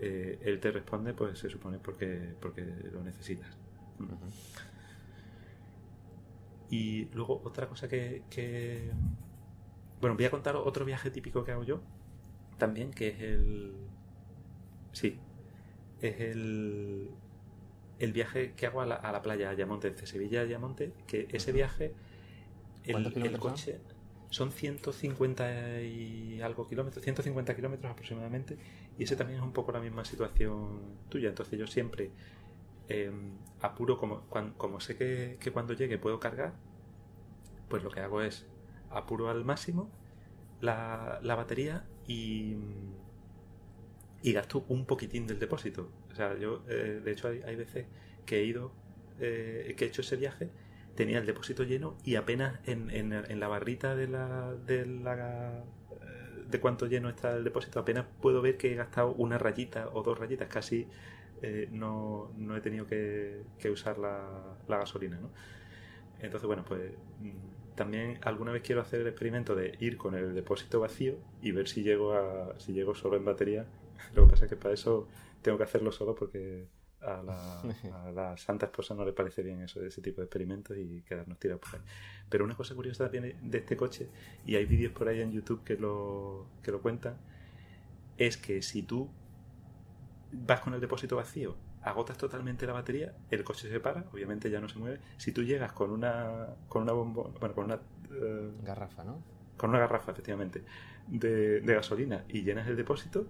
eh, él te responde, pues se supone porque, porque lo necesitas. Y luego otra cosa que, que... Bueno, voy a contar otro viaje típico que hago yo, también, que es el Sí. Es el, el viaje que hago a la, a la playa Ayamonte, de Sevilla a Ayamonte, que ese viaje, el, el coche, son? 150 y algo kilómetros, 150 kilómetros aproximadamente, y ese también es un poco la misma situación tuya. Entonces yo siempre em, apuro, como, como sé que, cuando llegue puedo cargar, pues lo que hago es apuro al máximo la, batería y, y gasto un poquitín del depósito. O sea, yo, eh, de hecho, hay, veces que he ido, eh, que he hecho ese viaje, tenía el depósito lleno y apenas en, en, la barrita de la, de la de cuánto lleno está el depósito, apenas puedo ver que he gastado una rayita o dos rayitas, casi eh, no, no, he tenido que, usar la, gasolina. ¿no? Entonces, bueno, pues mm, también alguna vez quiero hacer el experimento de ir con el depósito vacío y ver si llego, a, si llego solo en batería. Lo que pasa es que para eso tengo que hacerlo solo porque a la, santa esposa no le parece bien eso, ese tipo de experimentos y quedarnos tirados por ahí. Pero una cosa curiosa de este coche, y hay vídeos por ahí en YouTube que lo, que lo cuentan, es que si tú vas con el depósito vacío, agotas totalmente la batería, el coche se para, obviamente ya no se mueve. Si tú llegas con una con una bombo, bueno, con una eh, garrafa, ¿no? Con una garrafa, efectivamente, de, de gasolina y llenas el depósito,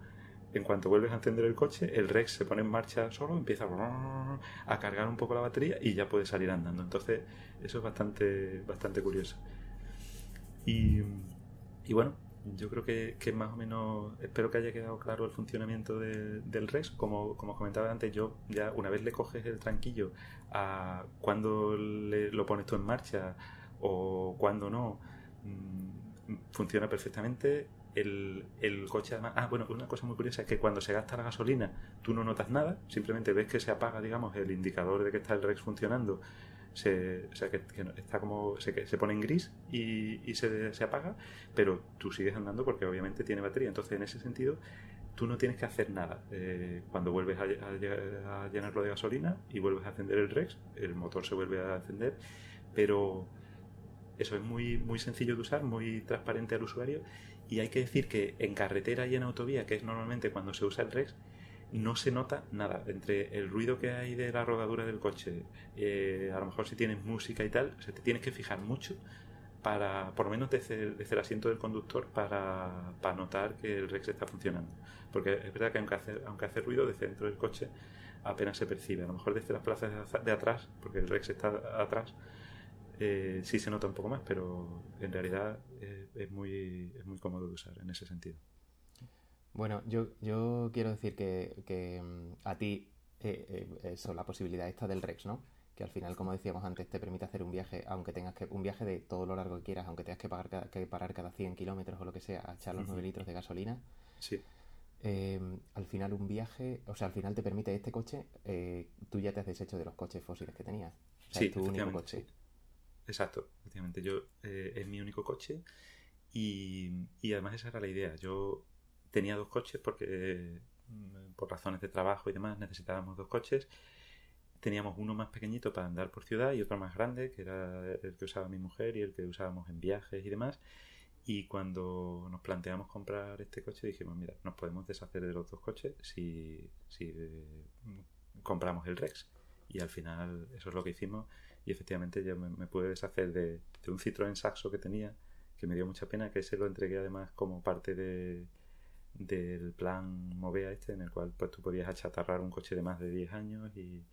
en cuanto vuelves a encender el coche, el Rex se pone en marcha solo, empieza a cargar un poco la batería y ya puede salir andando. Entonces, eso es bastante, bastante curioso. Y, bueno, yo creo que, más o menos, espero que haya quedado claro el funcionamiento del Rex. Como, como comentaba antes, yo ya una vez le coges el tranquillo a cuando lo pones tú en marcha o cuando no, mm, funciona perfectamente el, coche además... Ah, bueno, una cosa muy curiosa es que cuando se gasta la gasolina tú no notas nada, simplemente ves que se apaga, digamos, el indicador de que está el Rex funcionando, se, o sea, que, está como, se, se, pone en gris y, se, se, apaga, pero tú sigues andando porque obviamente tiene batería. Entonces, en ese sentido, tú no tienes que hacer nada. Eh, cuando vuelves a, a, llenarlo de gasolina y vuelves a encender el Rex, el motor se vuelve a encender, pero eso es muy, muy sencillo de usar, muy transparente al usuario y hay que decir que en carretera y en autovía, que es normalmente cuando se usa el Rex, no se nota nada. Entre el ruido que hay de la rodadura del coche, eh, a lo mejor si tienes música y tal, se te tienes que fijar mucho para, por lo menos desde, el asiento del conductor, para, para, notar que el Rex está funcionando. Porque es verdad que aunque hace, aunque hace ruido desde dentro del coche, apenas se percibe. A lo mejor desde las plazas de atrás, porque el Rex está atrás, eh, sí se nota un poco más, pero en realidad eh, es, muy, es muy cómodo de usar en ese sentido. Bueno, yo, yo quiero decir que, mm, a ti eh, eso, la posibilidad esta del Rex, ¿no? Que al final, como decíamos antes, te permite hacer un viaje, aunque tengas que, un viaje de todo lo largo que quieras, aunque tengas que, pagar que parar cada 100 kilómetros o lo que sea, a echar los 9 litros de gasolina. Sí. al final un viaje, o sea, al final te permite este coche, tú ya te has deshecho de los coches fósiles que tenías. O sea, sí, tu único coche. Exacto, efectivamente. Yo eh, es mi único coche y, además esa era la idea. Yo tenía dos coches porque mm, por razones de trabajo y demás necesitábamos dos coches. Teníamos uno más pequeñito para andar por ciudad y otro más grande, que era el que usaba mi mujer y el que usábamos en viajes y demás. Y cuando nos planteamos comprar este coche dijimos, mira, nos podemos deshacer de los dos coches si, si eh, compramos el Rex. Y al final eso es lo que hicimos y efectivamente yo me, pude deshacer de, un Citroën Saxo que tenía, que me dio mucha pena, que se lo entregué además como parte de, del plan Movea este, en el cual pues tú podías achatarrar un coche de más de 10 años y,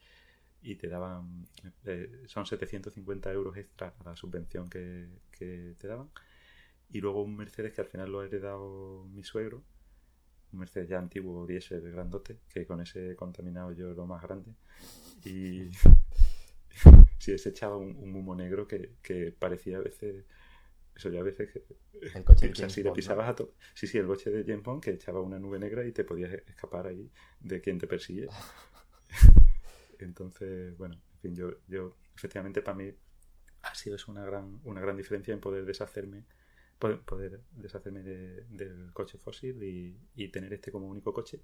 y te daban, eh, son 750 euros extra a la subvención que, que te daban. Y luego un Mercedes que al final lo ha heredado mi suegro, un Mercedes ya antiguo, diésel grandote, que con ese he contaminado yo lo más grande. Y sí, ese echaba un, humo negro que, parecía a veces. Eso ya a veces que. El coche o sea, si le pisabas a todo. Sí, sí, el coche de James Bond que echaba una nube negra y te podías escapar ahí de quien te persigue. Entonces, bueno, en fin, yo, yo efectivamente para mí ha sido eso una gran, una gran diferencia en poder deshacerme poder, deshacerme del coche fósil y, tener este como único coche.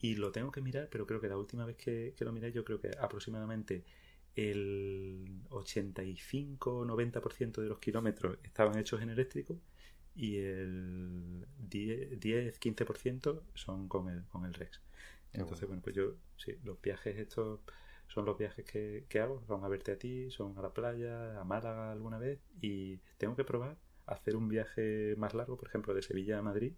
Y lo tengo que mirar, pero creo que la última vez que, que lo miré, yo creo que aproximadamente el 85-90% de los kilómetros estaban hechos en eléctrico y el 10-15% son con el, con el Rex. Entonces, bueno. pues yo, sí, los viajes estos son los viajes que, que, hago, son a verte a ti, son a la playa, a Málaga alguna vez y tengo que probar hacer un viaje más largo, por ejemplo, de Sevilla a Madrid,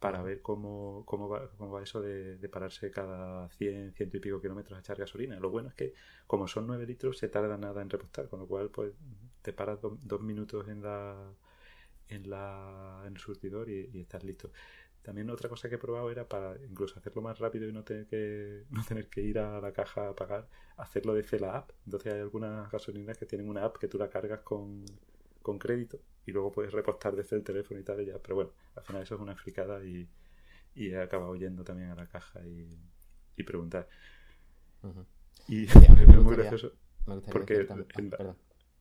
para ver cómo, cómo, va, cómo va eso de, pararse cada 100, ciento y pico kilómetros a echar gasolina. Lo bueno es que, como son 9 litros, se tarda nada en repostar, con lo cual pues te paras dos minutos en la en, la, en el surtidor y, y estás listo. También otra cosa que he probado era para incluso hacerlo más rápido y no tener que, no tener que ir a la caja a pagar, hacerlo desde la app. Entonces hay algunas gasolineras que tienen una app que tú la cargas con, con crédito y luego puedes repostar desde el teléfono y tal y ya. Pero bueno, al final eso es una fricada y, y he acabado yendo también a la caja y, y preguntar. Y es muy gracioso. porque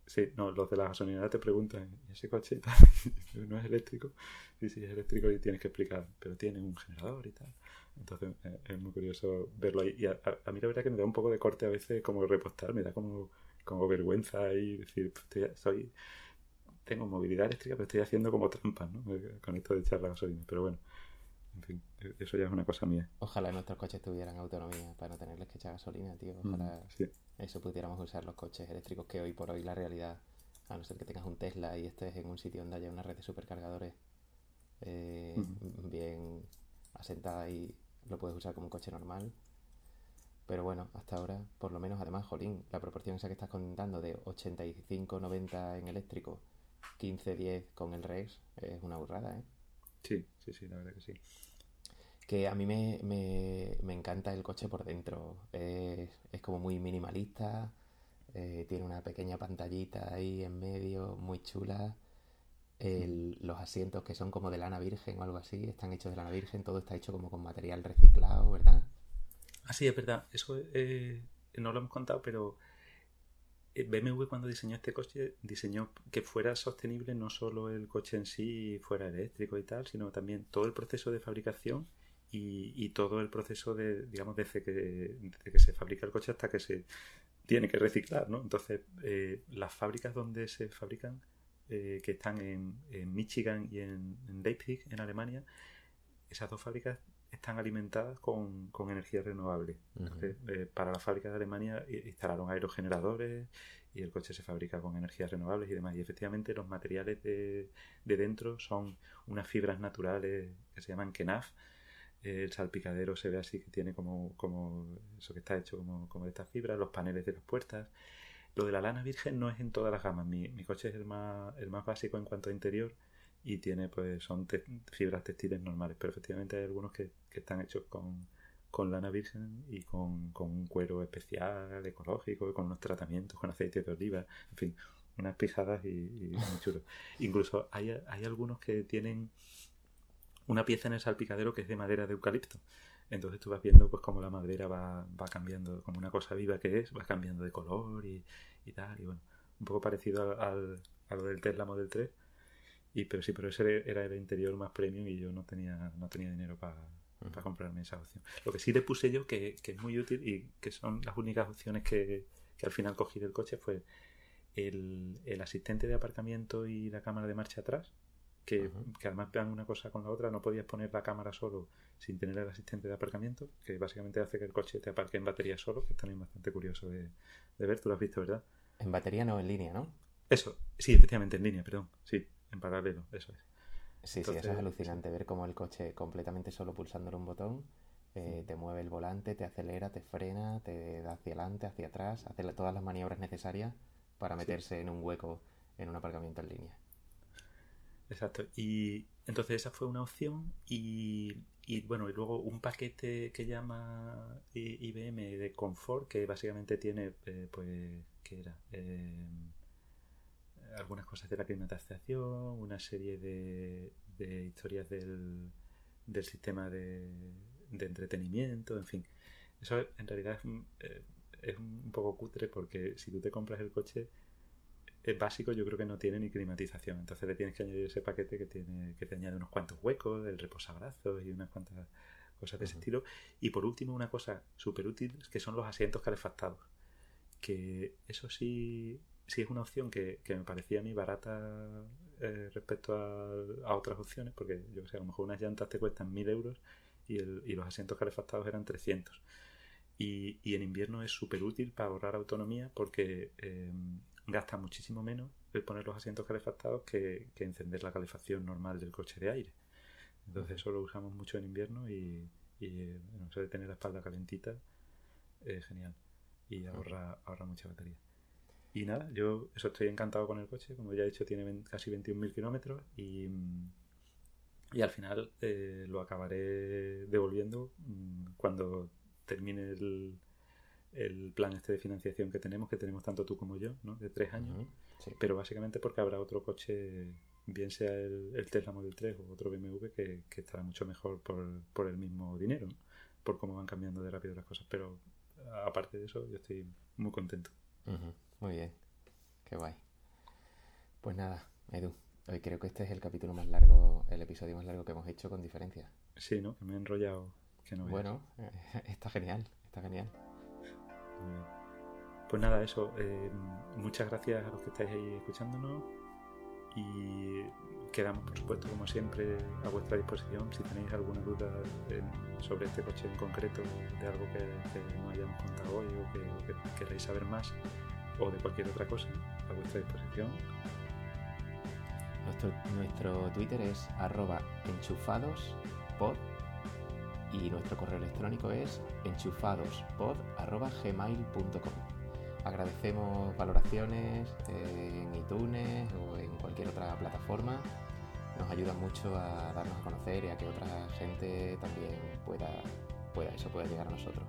Sí, no, los de la gasolinera te preguntan, ¿y ese coche no es eléctrico? Sí, sí, es eléctrico y tienes que explicar, pero tiene un generador y tal. Entonces eh, es muy curioso verlo ahí. Y a, mí la verdad que me da un poco de corte a veces como repostar, me da como, como vergüenza y decir, pues, soy, tengo movilidad eléctrica, pero estoy haciendo como trampas, ¿no? Con esto de echar la gasolina. Pero bueno, en fin, e, eso ya es una cosa mía. Ojalá nuestros coches tuvieran autonomía para no tenerles que echar gasolina, tío. Mm, Ojalá eso pudiéramos usar los coches eléctricos que hoy por hoy la realidad, a no ser que tengas un Tesla y estés en un sitio donde haya una red de supercargadores eh, bien asentada y lo puedes usar como un coche normal. Pero bueno, hasta ahora, por lo menos, además, Jolín, la proporción esa que estás contando de 85-90 en eléctrico, 15-10 con el Rex, es una burrada, ¿eh? Sí, sí, sí, la verdad que sí que a mí me, me, me encanta el coche por dentro. Es, es como muy minimalista, eh, tiene una pequeña pantallita ahí en medio, muy chula. El, los asientos que son como de lana virgen o algo así, están hechos de lana virgen, todo está hecho como con material reciclado, ¿verdad? Ah, sí, es verdad. Eso eh, no lo hemos contado, pero BMW cuando diseñó este coche diseñó que fuera sostenible no solo el coche en sí fuera eléctrico y tal, sino también todo el proceso de fabricación y, todo el proceso de, digamos, desde que, que se fabrica el coche hasta que se tiene que reciclar, ¿no? Entonces, eh, las fábricas donde se fabrican, eh, que están en, en, Michigan y en, Leipzig, en Alemania, esas dos fábricas están alimentadas con, con energía renovable. Entonces, eh, para la fábrica de Alemania instalaron aerogeneradores y el coche se fabrica con energías renovables y demás. Y efectivamente los materiales de, de dentro son unas fibras naturales que se llaman KENAF, el salpicadero se ve así que tiene como, como eso que está hecho como, como de estas fibras, los paneles de las puertas. Lo de la lana virgen no es en todas las gamas. Mi, mi coche es el más, el más básico en cuanto a interior y tiene pues son fibras textiles normales, pero efectivamente hay algunos que, que están hechos con, con lana virgen y con, con, un cuero especial, ecológico, con unos tratamientos, con aceite de oliva, en fin, unas pijadas y, y muy chulo. Incluso hay, hay algunos que tienen una pieza en el salpicadero que es de madera de eucalipto. Entonces tú vas viendo pues cómo la madera va, va cambiando, como una cosa viva que es, va cambiando de color y, y tal. Y bueno, un poco parecido al, a lo del Tesla Model 3. Y, pero sí, pero ese era el interior más premium y yo no tenía, no tenía dinero para, para comprarme esa opción. Lo que sí le puse yo, que, que, es muy útil y que son las únicas opciones que, que al final cogí del coche, fue el, el asistente de aparcamiento y la cámara de marcha atrás que, además vean una cosa con la otra, no podías poner la cámara solo sin tener el asistente de aparcamiento, que básicamente hace que el coche te aparque en batería solo, que es también bastante curioso de, ver, tú lo has visto, ¿verdad? En batería no, en línea, ¿no? Eso, sí, efectivamente, en línea, perdón, sí, en paralelo, eso es. Sí, sí, eso es alucinante, ver cómo el coche completamente solo pulsándole un botón eh, te mueve el volante, te acelera, te frena, te da hacia adelante, hacia atrás, hace todas las maniobras necesarias para meterse en un hueco en un aparcamiento en línea. Exacto. Y entonces esa fue una opción y, y bueno, y luego un paquete que llama IBM de confort que básicamente tiene, eh, pues, ¿qué era? Eh, algunas cosas de la climatización, una serie de, de historias del, del sistema de, de, entretenimiento, en fin. Eso en realidad es, eh, es un poco cutre porque si tú te compras el coche es básico, yo creo que no tiene ni climatización. Entonces le tienes que añadir ese paquete que tiene que te añade unos cuantos huecos, el reposabrazos y unas cuantas cosas de ese estilo. Y por último, una cosa súper útil que son los asientos calefactados. Que eso sí, sí es una opción que, me parecía a mí barata eh, respecto a, otras opciones, porque yo sé, a lo mejor unas llantas te cuestan 1000 euros y, el, y los asientos calefactados eran 300. Y, y en invierno es súper útil para ahorrar autonomía porque eh, gasta muchísimo menos el poner los asientos calefactados que, encender la calefacción normal del coche de aire. Entonces eso lo usamos mucho en invierno y, y eh, eso de tener la espalda calentita es genial y ahorra, ahorra mucha batería. Y nada, yo eso estoy encantado con el coche, como ya he dicho tiene casi 21.000 kilómetros y, y al final eh, lo acabaré devolviendo mm, cuando termine el, el plan este de financiación que tenemos, que tenemos tanto tú como yo, ¿no? De tres años. Pero básicamente porque habrá otro coche, bien sea el, Tesla Model 3 o otro BMW, que, que estará mucho mejor por, por el mismo dinero, por cómo van cambiando de rápido las cosas. Pero aparte de eso, yo estoy muy contento. Muy bien, qué guay. Pues nada, Edu, hoy creo que este es el capítulo más largo, el episodio más largo que hemos hecho con diferencia. Sí, ¿no? Que me he enrollado. Que no bueno, está genial, está genial. Pues nada, eso. Eh, muchas gracias a los que estáis ahí escuchándonos. Y quedamos, por supuesto, como siempre, a vuestra disposición. Si tenéis alguna duda sobre este coche en concreto, de algo que, no hayamos contado hoy o que, queráis saber más, o de cualquier otra cosa, a vuestra disposición. Nuestro, nuestro Twitter es enchufadospod y nuestro correo electrónico es enchufadospod.gmail.com Agradecemos valoraciones en iTunes o en cualquier otra plataforma. Nos ayuda mucho a darnos a conocer y a que otra gente también pueda, pueda, eso pueda llegar a nosotros.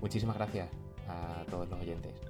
Muchísimas gracias a todos los oyentes.